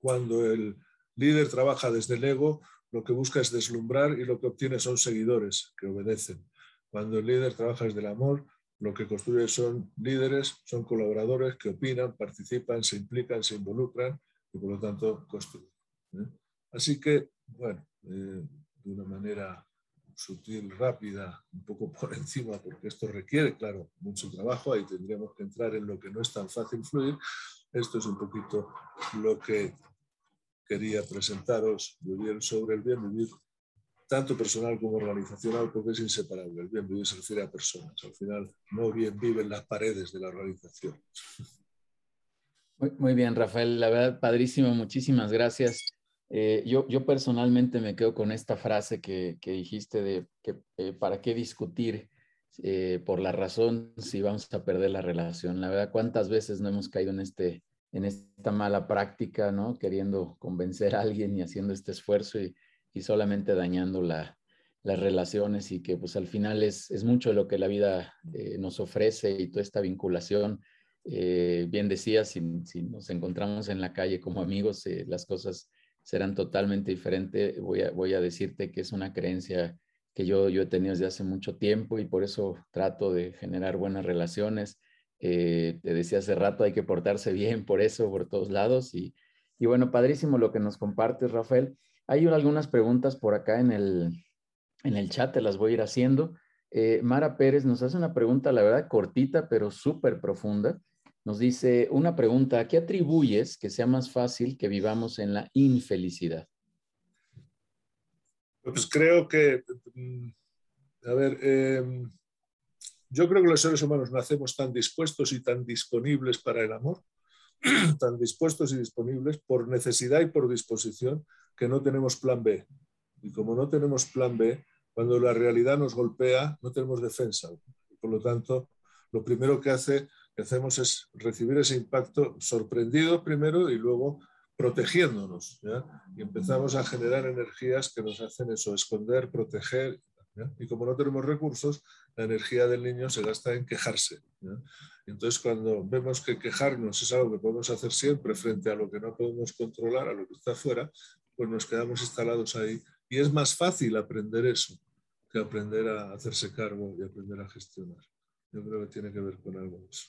Cuando el líder trabaja desde el ego, lo que busca es deslumbrar y lo que obtiene son seguidores que obedecen. Cuando el líder trabaja desde el amor, lo que construye son líderes, son colaboradores que opinan, participan, se implican, se involucran y por lo tanto construyen. ¿eh? Así que, bueno, eh, de una manera sutil, rápida, un poco [laughs] por encima, porque esto requiere, claro, mucho trabajo, ahí tendríamos que entrar en lo que no es tan fácil fluir. Esto es un poquito lo que quería presentaros sobre el bien vivir, tanto personal como organizacional, porque es inseparable. El bien vivir se refiere a personas. Al final, no bien viven las paredes de la organización. Muy, bien, Rafael. La verdad, padrísimo. Muchísimas gracias. Eh, yo, yo personalmente me quedo con esta frase que, que dijiste de que eh, para qué discutir eh, por la razón si vamos a perder la relación. La verdad, ¿cuántas veces no hemos caído en este en esta mala práctica, ¿no? Queriendo convencer a alguien y haciendo este esfuerzo y, solamente dañando las relaciones y que pues al final es, mucho lo que la vida eh, nos ofrece y toda esta vinculación. Eh, bien decía, si, nos encontramos en la calle como amigos, eh, las cosas serán totalmente diferentes. Voy a, voy a decirte que es una creencia que yo, yo he tenido desde hace mucho tiempo y por eso trato de generar buenas relaciones eh, te decía hace rato, hay que portarse bien por eso, por todos lados. Y, bueno, padrísimo lo que nos compartes, Rafael. Hay algunas preguntas por acá en el, en el chat, te las voy a ir haciendo. Eh, Mara Pérez nos hace una pregunta, la verdad, cortita, pero súper profunda. Nos dice una pregunta, ¿a qué atribuyes que sea más fácil que vivamos en la infelicidad? Pues creo que, mm, a ver, eh, yo creo que los seres humanos nacemos tan dispuestos y tan disponibles para el amor, [clears throat] tan dispuestos y disponibles por necesidad y por disposición, que no tenemos plan B. Y como no tenemos plan B, cuando la realidad nos golpea, no tenemos defensa. Por lo tanto, lo primero que, hace, que hacemos es recibir ese impacto sorprendido primero y luego protegiéndonos. Y empezamos a generar energías que nos hacen eso, esconder, proteger. Y como no tenemos recursos, la energía del niño se gasta en quejarse. Entonces, cuando vemos que quejarnos es algo que podemos hacer siempre frente a lo que no podemos controlar, a lo que está afuera, pues nos quedamos instalados ahí. Y es más fácil aprender eso que aprender a hacerse cargo y aprender a gestionar. Yo creo que tiene que ver con algo de eso.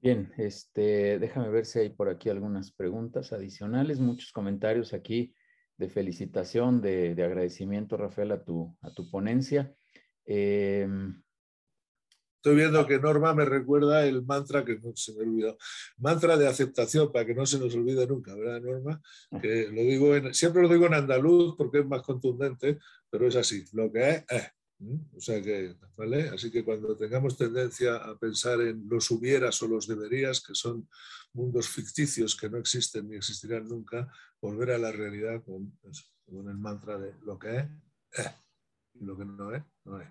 Bien, este, déjame ver si hay por aquí algunas preguntas adicionales, muchos comentarios aquí de felicitación, de, de agradecimiento, Rafael, a tu, a tu ponencia. Em, Estoy viendo que Norma me recuerda el mantra que no se me ha olvidado. Mantra de aceptación, para que no se nos olvide nunca, ¿verdad, Norma? Que lo digo en, siempre lo digo en andaluz porque es más contundente, pero es así. Lo que es, es. O sea que, ¿vale? Así que cuando tengamos tendencia a pensar en los hubieras o los deberías, que son mundos ficticios que no existen ni existirán nunca, volver a la realidad con, con el mantra de lo que es, es. Lo que no es, no es.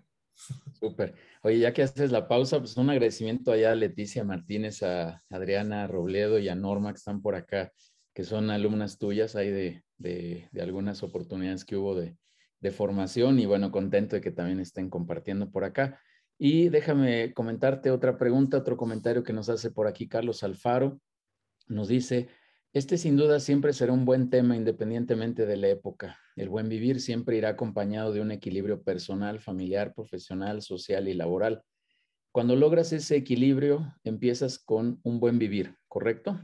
Súper. Oye, ya que haces la pausa, pues un agradecimiento allá a Leticia Martínez, a Adriana Robledo y a Norma que están por acá, que son alumnas tuyas ahí de, de, algunas oportunidades que hubo de, de, formación y bueno, contento de que también estén compartiendo por acá. Y déjame comentarte otra pregunta, otro comentario que nos hace por aquí Carlos Alfaro. Nos dice, este sin duda siempre será un buen tema independientemente de la época. El buen vivir siempre irá acompañado de un equilibrio personal, familiar, profesional, social y laboral. Cuando logras ese equilibrio, empiezas con un buen vivir, ¿correcto?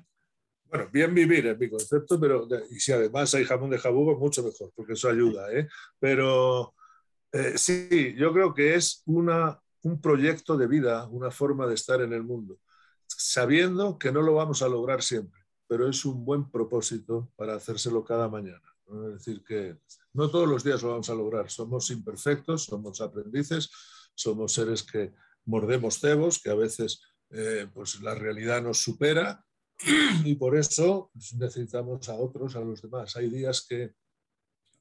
Bueno, bien vivir es mi concepto, pero y si además hay jamón de jabugo, mucho mejor, porque eso ayuda. ¿eh? Pero eh, sí, yo creo que es una, un proyecto de vida, una forma de estar en el mundo, sabiendo que no lo vamos a lograr siempre pero es un buen propósito para hacérselo cada mañana. Es decir, que no todos los días lo vamos a lograr. Somos imperfectos, somos aprendices, somos seres que mordemos cebos, que a veces eh, pues la realidad nos supera [clears throat] y por eso pues, necesitamos a otros, a los demás. Hay días que,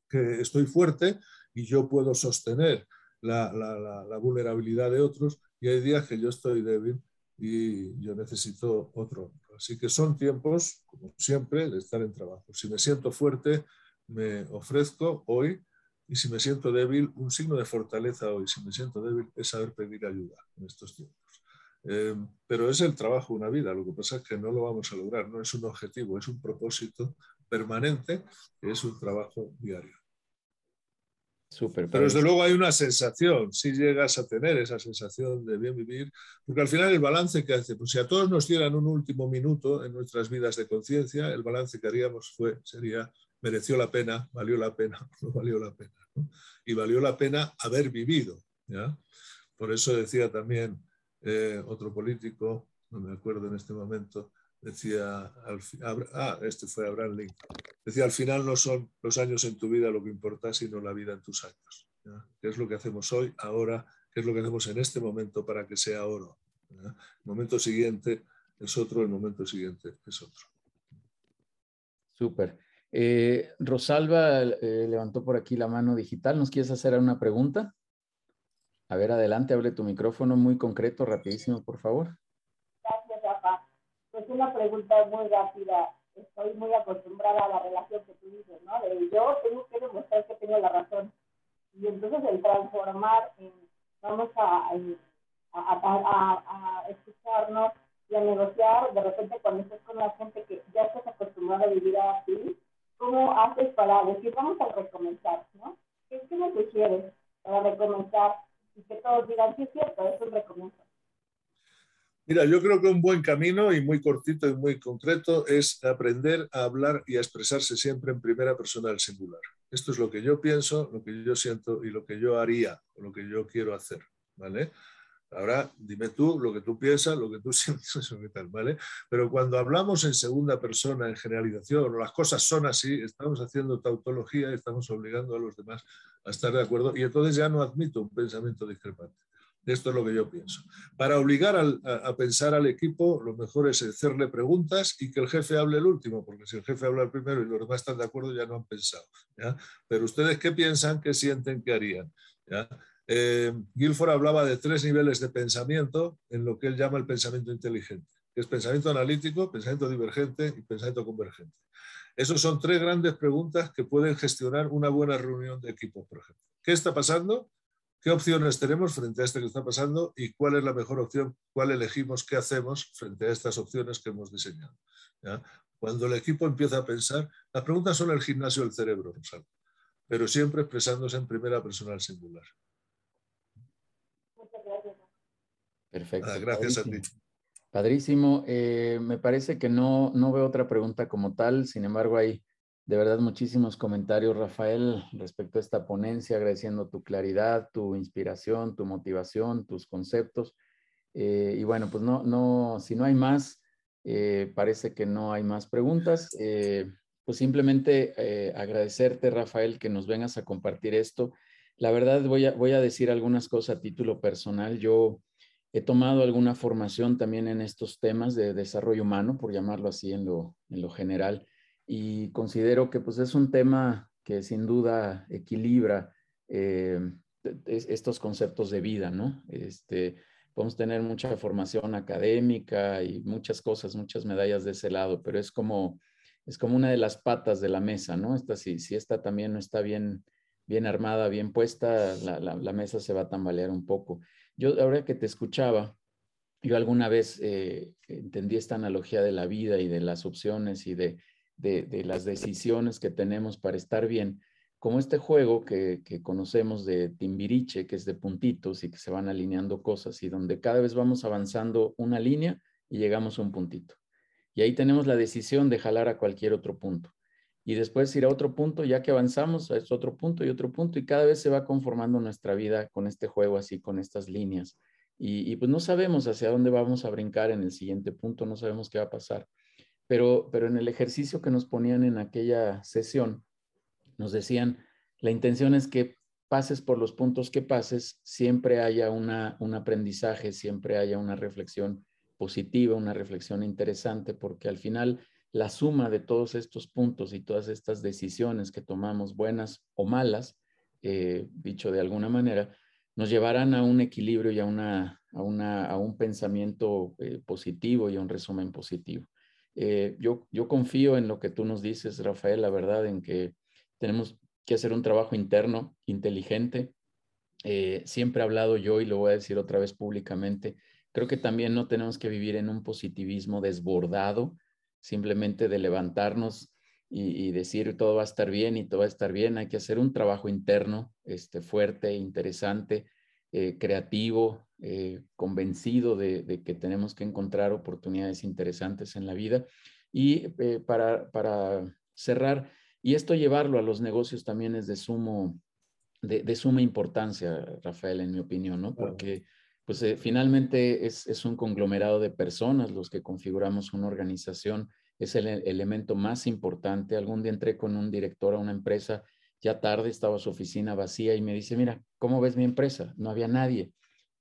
que estoy fuerte y yo puedo sostener la, la, la vulnerabilidad de otros y hay días que yo estoy débil y yo necesito otro. Así que son tiempos, como siempre, de estar en trabajo. Si me siento fuerte, me ofrezco hoy y si me siento débil, un signo de fortaleza hoy, si me siento débil, es saber pedir ayuda en estos tiempos. Eh, pero es el trabajo, una vida. Lo que pasa es que no lo vamos a lograr, no es un objetivo, es un propósito permanente, es un trabajo diario. Pero desde luego hay una sensación, si llegas a tener esa sensación de bien vivir, porque al final el balance que hace, pues si a todos nos dieran un último minuto en nuestras vidas de conciencia, el balance que haríamos fue, sería, mereció la pena, valió la pena, [laughs] no valió la pena. Y valió la pena haber vivido. ¿ya? Por eso decía también eh, otro político, no me acuerdo en este momento, decía, ah, este fue Abraham Lincoln, decía, al final no son los años en tu vida lo que importa, sino la vida en tus años. ¿Qué es lo que hacemos hoy, ahora? ¿Qué es lo que hacemos en este momento para que sea oro? El momento siguiente es otro, el momento siguiente es otro. Súper. Eh, Rosalba eh, levantó por aquí la mano digital. ¿Nos quieres hacer una pregunta? A ver, adelante, abre tu micrófono muy concreto, rapidísimo, por favor una pregunta muy rápida. Estoy muy acostumbrada a la relación que tú dices, ¿no? Yo tengo que demostrar que tengo la razón. Y entonces el transformar en, vamos a, a, escucharnos y a negociar, de repente cuando estás con la gente que ya estás acostumbrada a vivir así, ¿cómo haces para decir, vamos a recomenzar, ¿no? ¿Qué, qué me sugieres para recomenzar y que todos digan, sí es cierto, es un? Mira, yo creo que un buen camino y muy cortito y muy concreto es aprender a hablar y a expresarse siempre en primera persona del singular. Esto es lo que yo pienso, lo que yo siento y lo que yo haría o lo que yo quiero hacer, ¿vale? Ahora, dime tú lo que tú piensas, lo que tú [laughs] sientes, eso qué tal, ¿vale? Pero cuando hablamos en segunda persona, en generalización, las cosas son así, estamos haciendo tautología y estamos obligando a los demás a estar de acuerdo y entonces ya no admito un pensamiento discrepante. Esto es lo que yo pienso. Para obligar a, pensar al equipo, lo mejor es hacerle preguntas y que el jefe hable el último, porque si el jefe habla el primero y los demás están de acuerdo, ya no han pensado. Pero ustedes, ¿qué piensan, qué sienten, qué harían? Eh, Guilford hablaba de tres niveles de pensamiento en lo que él llama el pensamiento inteligente, que es pensamiento analítico, pensamiento divergente y pensamiento convergente. Esas son tres grandes preguntas que pueden gestionar una buena reunión de equipo, por ejemplo. ¿Qué está pasando? ¿Qué opciones tenemos frente a esto que está pasando y cuál es la mejor opción? ¿Cuál elegimos? ¿Qué hacemos frente a estas opciones que hemos diseñado? Cuando el equipo empieza a pensar, las preguntas son el gimnasio del cerebro, pero siempre expresándose en primera persona al singular. Muchas gracias. Perfecto. Ah, gracias a ti. Padrísimo. Eh, me parece que no, no veo otra pregunta como tal, sin embargo hay de verdad, muchísimos comentarios, Rafael, respecto a esta ponencia, agradeciendo tu claridad, tu inspiración, tu motivación, tus conceptos. Eh, y bueno, pues no, no, si no hay más, eh, parece que no hay más preguntas. Eh, pues simplemente agradecerte, Rafael, que nos vengas a compartir esto. La verdad, voy a, voy a decir algunas cosas a título personal. Yo he tomado alguna formación también en estos temas de desarrollo humano, por llamarlo así en lo, en lo general, y considero que pues es un tema que sin duda equilibra estos conceptos de vida, ¿no? Este, podemos tener mucha formación académica y muchas cosas, muchas medallas de ese lado, pero es como, es como una de las patas de la mesa, ¿no? Esta, si, si esta también no está bien, bien armada, bien puesta, la, la, mesa se va a tambalear un poco. Yo, ahora que te escuchaba, yo alguna vez eh, entendí esta analogía de la vida y de las opciones y de, de, las decisiones que tenemos para estar bien como este juego que, conocemos de Timbiriche, que es de puntitos y que se van alineando cosas y donde cada vez vamos avanzando una línea y llegamos a un puntito. Y ahí tenemos la decisión de jalar a cualquier otro punto. Y después ir a otro punto, ya que avanzamos, a este otro punto y otro punto, y cada vez se va conformando nuestra vida con este juego así, con estas líneas. Y, y pues no sabemos hacia dónde vamos a brincar en el siguiente punto, no sabemos qué va a pasar. Pero, pero en el ejercicio que nos ponían en aquella sesión, nos decían, la intención es que pases por los puntos que pases, siempre haya un aprendizaje, siempre haya una reflexión positiva, una reflexión interesante, porque al final la suma de todos estos puntos y todas estas decisiones que tomamos, buenas o malas, eh, dicho de alguna manera, nos llevarán a un equilibrio y a, una, a, una, a un pensamiento eh, positivo y a un resumen positivo. Eh, yo, confío en lo que tú nos dices, Rafael, la verdad, en que tenemos que hacer un trabajo interno inteligente. Eh, siempre he hablado yo y lo voy a decir otra vez públicamente. Creo que también no tenemos que vivir en un positivismo desbordado, simplemente de levantarnos y, decir todo va a estar bien y todo va a estar bien. Hay que hacer un trabajo interno este, fuerte, interesante, eh, creativo, eh, convencido de, de, que tenemos que encontrar oportunidades interesantes en la vida. Y para, para cerrar, y esto llevarlo a los negocios también es de, sumo, de, suma importancia, Rafael, en mi opinión, ¿no? Porque pues eh, finalmente es, es, un conglomerado de personas los que configuramos una organización, es el elemento más importante. Algún día entré con un director a una empresa, ya tarde estaba su oficina vacía y me dice, mira, ¿cómo ves mi empresa? No había nadie.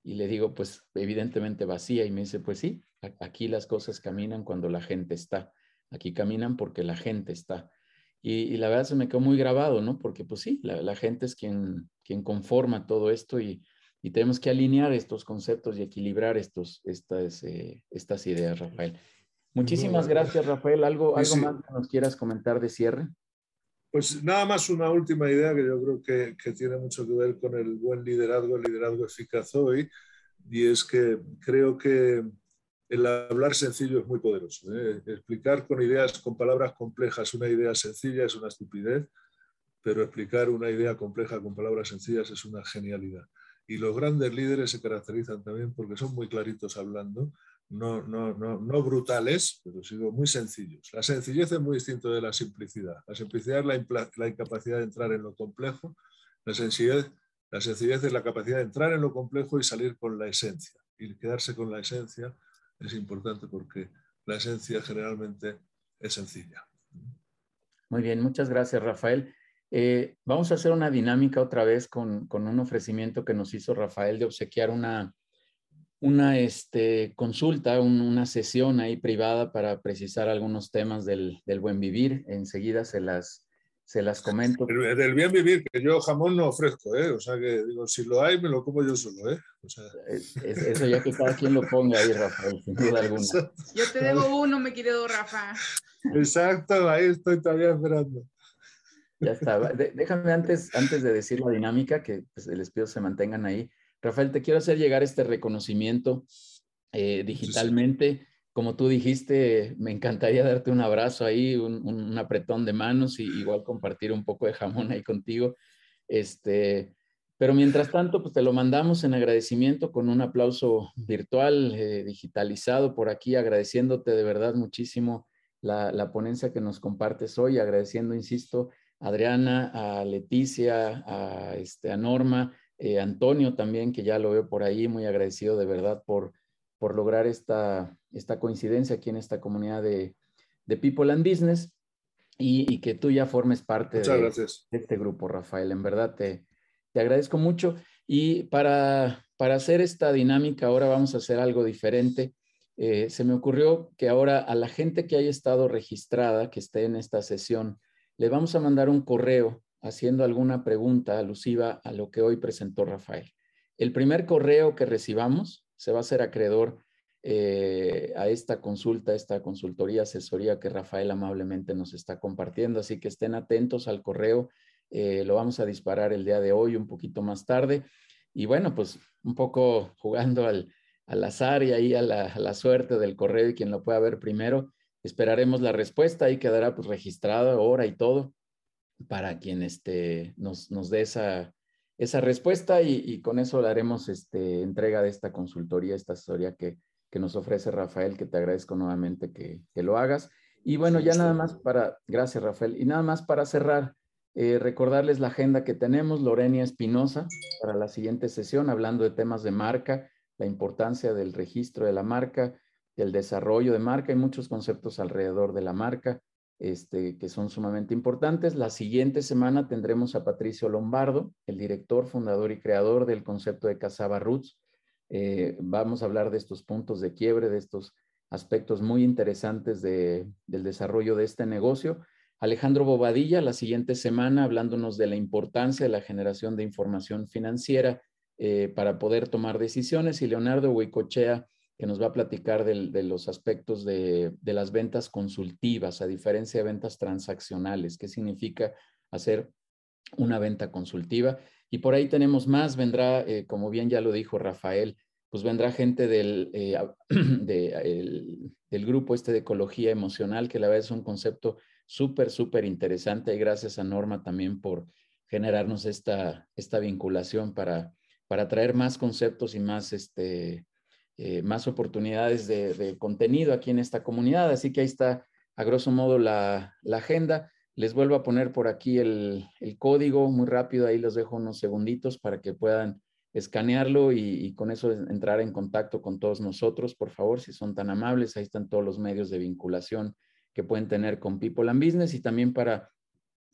Y le digo, pues evidentemente vacía. Y me dice, pues sí, aquí las cosas caminan cuando la gente está. Aquí caminan porque la gente está. Y, la verdad se me quedó muy grabado, ¿no? Porque pues sí, la, gente es quien, quien conforma todo esto y, y, tenemos que alinear estos conceptos y equilibrar estos, estas, eh, estas ideas, Rafael. Muchísimas gracias, Rafael. ¿Algo, algo más que nos quieras comentar de cierre? Pues nada más una última idea que yo creo que, que, tiene mucho que ver con el buen liderazgo, el liderazgo eficaz hoy, y es que creo que el hablar sencillo es muy poderoso. ¿eh? Explicar con ideas, con palabras complejas, una idea sencilla es una estupidez, pero explicar una idea compleja con palabras sencillas es una genialidad. Y los grandes líderes se caracterizan también porque son muy claritos hablando, no, no, no, no brutales, pero sigo muy sencillos. La sencillez es muy distinto de la simplicidad. La simplicidad es la, incapacidad de entrar en lo complejo, la sencillez, la sencillez es la capacidad de entrar en lo complejo y salir con la esencia. Y quedarse con la esencia es importante porque la esencia generalmente es sencilla. Muy bien, muchas gracias, Rafael. Eh, vamos a hacer una dinámica otra vez con, un ofrecimiento que nos hizo Rafael de obsequiar una, una este, consulta, una sesión ahí privada para precisar algunos temas del, del buen vivir. Enseguida se las, se las comento. Del bien vivir, que yo jamón no ofrezco, ¿eh? O sea que digo, si lo hay, me lo como yo solo, ¿eh? Eso ya que cada quien lo ponga ahí, Rafael, sin duda [laughs] alguna. Yo te debo uno, mi querido Rafa. Exacto, ahí estoy todavía esperando. Ya está. déjame antes, antes de decir la dinámica, que pues, les pido se mantengan ahí. Rafael, te quiero hacer llegar este reconocimiento eh, digitalmente como tú dijiste, me encantaría darte un abrazo ahí, un, apretón de manos y igual compartir un poco de jamón ahí contigo. Este, pero mientras tanto, pues te lo mandamos en agradecimiento con un aplauso virtual, eh, digitalizado por aquí, agradeciéndote de verdad muchísimo la, ponencia que nos compartes hoy, agradeciendo, insisto, a Adriana, a Leticia, a, este, a Norma, eh, Antonio también, que ya lo veo por ahí, muy agradecido de verdad por por lograr esta, esta coincidencia aquí en esta comunidad de, de People and Business y, que tú ya formes parte de, este grupo, Rafael. En verdad te, te agradezco mucho. Y para, para hacer esta dinámica, ahora vamos a hacer algo diferente. Eh, se me ocurrió que ahora a la gente que haya estado registrada, que esté en esta sesión, le vamos a mandar un correo haciendo alguna pregunta alusiva a lo que hoy presentó Rafael. El primer correo que recibamos se va a hacer acreedor eh, a esta consulta, esta consultoría, asesoría que Rafael amablemente nos está compartiendo. Así que estén atentos al correo. Eh, lo vamos a disparar el día de hoy, un poquito más tarde. Y bueno, pues un poco jugando al, azar y ahí a la, suerte del correo y quien lo pueda ver primero. Esperaremos la respuesta, ahí quedará pues registrada hora y todo para quien este, nos, nos dé esa, esa respuesta y, con eso le haremos este, entrega de esta consultoría, esta asesoría que, que nos ofrece Rafael, que te agradezco nuevamente que, que, lo hagas. Y bueno, ya nada más para, gracias Rafael, y nada más para cerrar, eh, recordarles la agenda que tenemos, Lorenia Espinosa, para la siguiente sesión, hablando de temas de marca, la importancia del registro de la marca, del desarrollo de marca y muchos conceptos alrededor de la marca. Este, que son sumamente importantes. La siguiente semana tendremos a Patricio Lombardo, el director, fundador y creador del concepto de Casaba Roots. Eh, vamos a hablar de estos puntos de quiebre, de estos aspectos muy interesantes del desarrollo de este negocio. Alejandro Bobadilla, la siguiente semana, hablándonos de la importancia de la generación de información financiera eh, para poder tomar decisiones. Y Leonardo Huicochea, que nos va a platicar de los aspectos de, las ventas consultivas, a diferencia de ventas transaccionales, qué significa hacer una venta consultiva. Y por ahí tenemos más, vendrá, eh, como bien ya lo dijo Rafael, pues vendrá gente del, eh, [clears throat] del grupo este de ecología emocional, que la verdad es un concepto súper, súper interesante. Y gracias a Norma también por generarnos esta, esta vinculación para, para traer más conceptos y más este, eh, más oportunidades de, contenido aquí en esta comunidad. Así que ahí está, a grosso modo, la, agenda. Les vuelvo a poner por aquí el, código muy rápido, ahí los dejo unos segunditos para que puedan escanearlo y, con eso entrar en contacto con todos nosotros, por favor, si son tan amables. Ahí están todos los medios de vinculación que pueden tener con People and Business y también para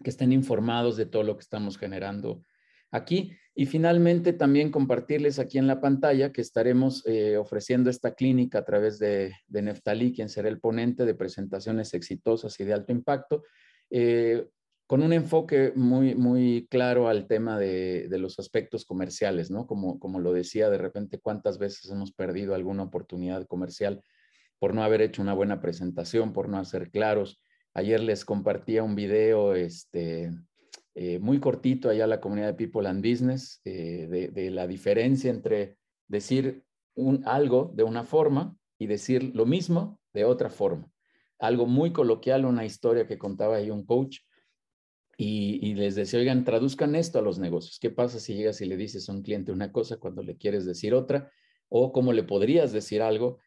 que estén informados de todo lo que estamos generando aquí. Y finalmente también compartirles aquí en la pantalla que estaremos eh, ofreciendo esta clínica a través de, Neftalí, quien será el ponente de presentaciones exitosas y de alto impacto, eh, con un enfoque muy, muy claro al tema de, de, los aspectos comerciales, ¿no? Como, como lo decía, de repente cuántas veces hemos perdido alguna oportunidad comercial por no haber hecho una buena presentación, por no hacer claros. Ayer les compartía un video, este, eh, muy cortito allá la comunidad de People and Business, eh, de, la diferencia entre decir un, algo de una forma y decir lo mismo de otra forma. Algo muy coloquial, una historia que contaba ahí un coach y, les decía, oigan, traduzcan esto a los negocios. ¿Qué pasa si llegas y le dices a un cliente una cosa cuando le quieres decir otra? O cómo le podrías decir algo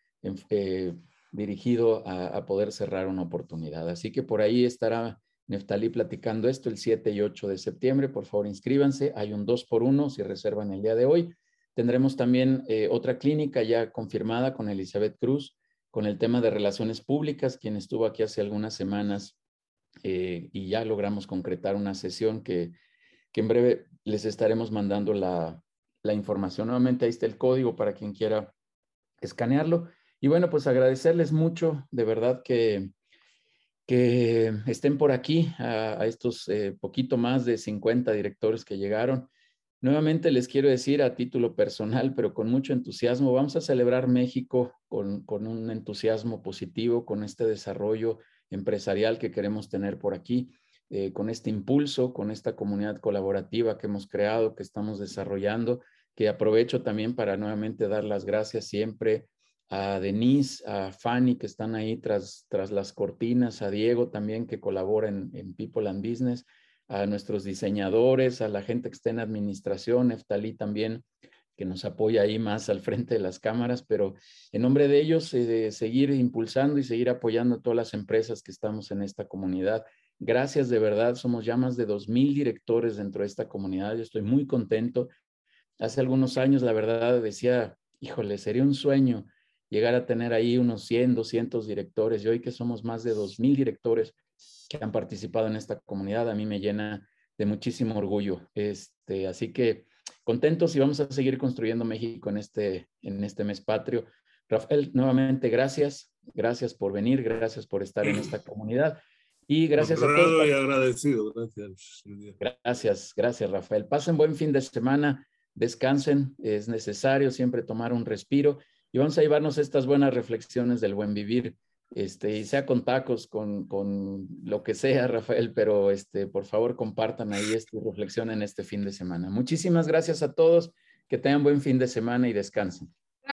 eh, dirigido a, a poder cerrar una oportunidad. Así que por ahí estará Neftalí platicando esto el 7 y 8 de septiembre. Por favor, inscríbanse. Hay un 2 por 1 si reservan el día de hoy. Tendremos también eh, otra clínica ya confirmada con Elizabeth Cruz con el tema de relaciones públicas, quien estuvo aquí hace algunas semanas eh, y ya logramos concretar una sesión que, que en breve les estaremos mandando la, la información. Nuevamente ahí está el código para quien quiera escanearlo. Y bueno, pues agradecerles mucho, de verdad que que estén por aquí, a, estos eh, poquito más de 50 directores que llegaron. Nuevamente les quiero decir a título personal, pero con mucho entusiasmo, vamos a celebrar México con, un entusiasmo positivo, con este desarrollo empresarial que queremos tener por aquí, eh, con este impulso, con esta comunidad colaborativa que hemos creado, que estamos desarrollando, que aprovecho también para nuevamente dar las gracias siempre a Denise, a Fanny que están ahí tras, tras las cortinas, a Diego también que colabora en, People and Business, a nuestros diseñadores, a la gente que está en administración, Eftalí también que nos apoya ahí más al frente de las cámaras, pero en nombre de ellos, eh, seguir impulsando y seguir apoyando a todas las empresas que estamos en esta comunidad. Gracias de verdad, somos ya más de 2.000 directores dentro de esta comunidad, yo estoy muy contento. Hace algunos años, la verdad, decía, híjole, sería un sueño llegar a tener ahí unos 100, 200 directores y hoy que somos más de 2.000 directores que han participado en esta comunidad, a mí me llena de muchísimo orgullo. Este, así que contentos y vamos a seguir construyendo México en este, en este mes patrio. Rafael, nuevamente gracias, gracias por venir, gracias por estar en esta comunidad y gracias a todos. y agradecido, gracias. Gracias, gracias Rafael. Pasen buen fin de semana, descansen, es necesario siempre tomar un respiro y vamos a llevarnos estas buenas reflexiones del buen vivir este, y sea con tacos, con, con, lo que sea, [laughs] Rafael, pero este, por favor compartan ahí esta reflexión en este fin de semana. Muchísimas gracias a todos, que tengan buen fin de semana y descansen.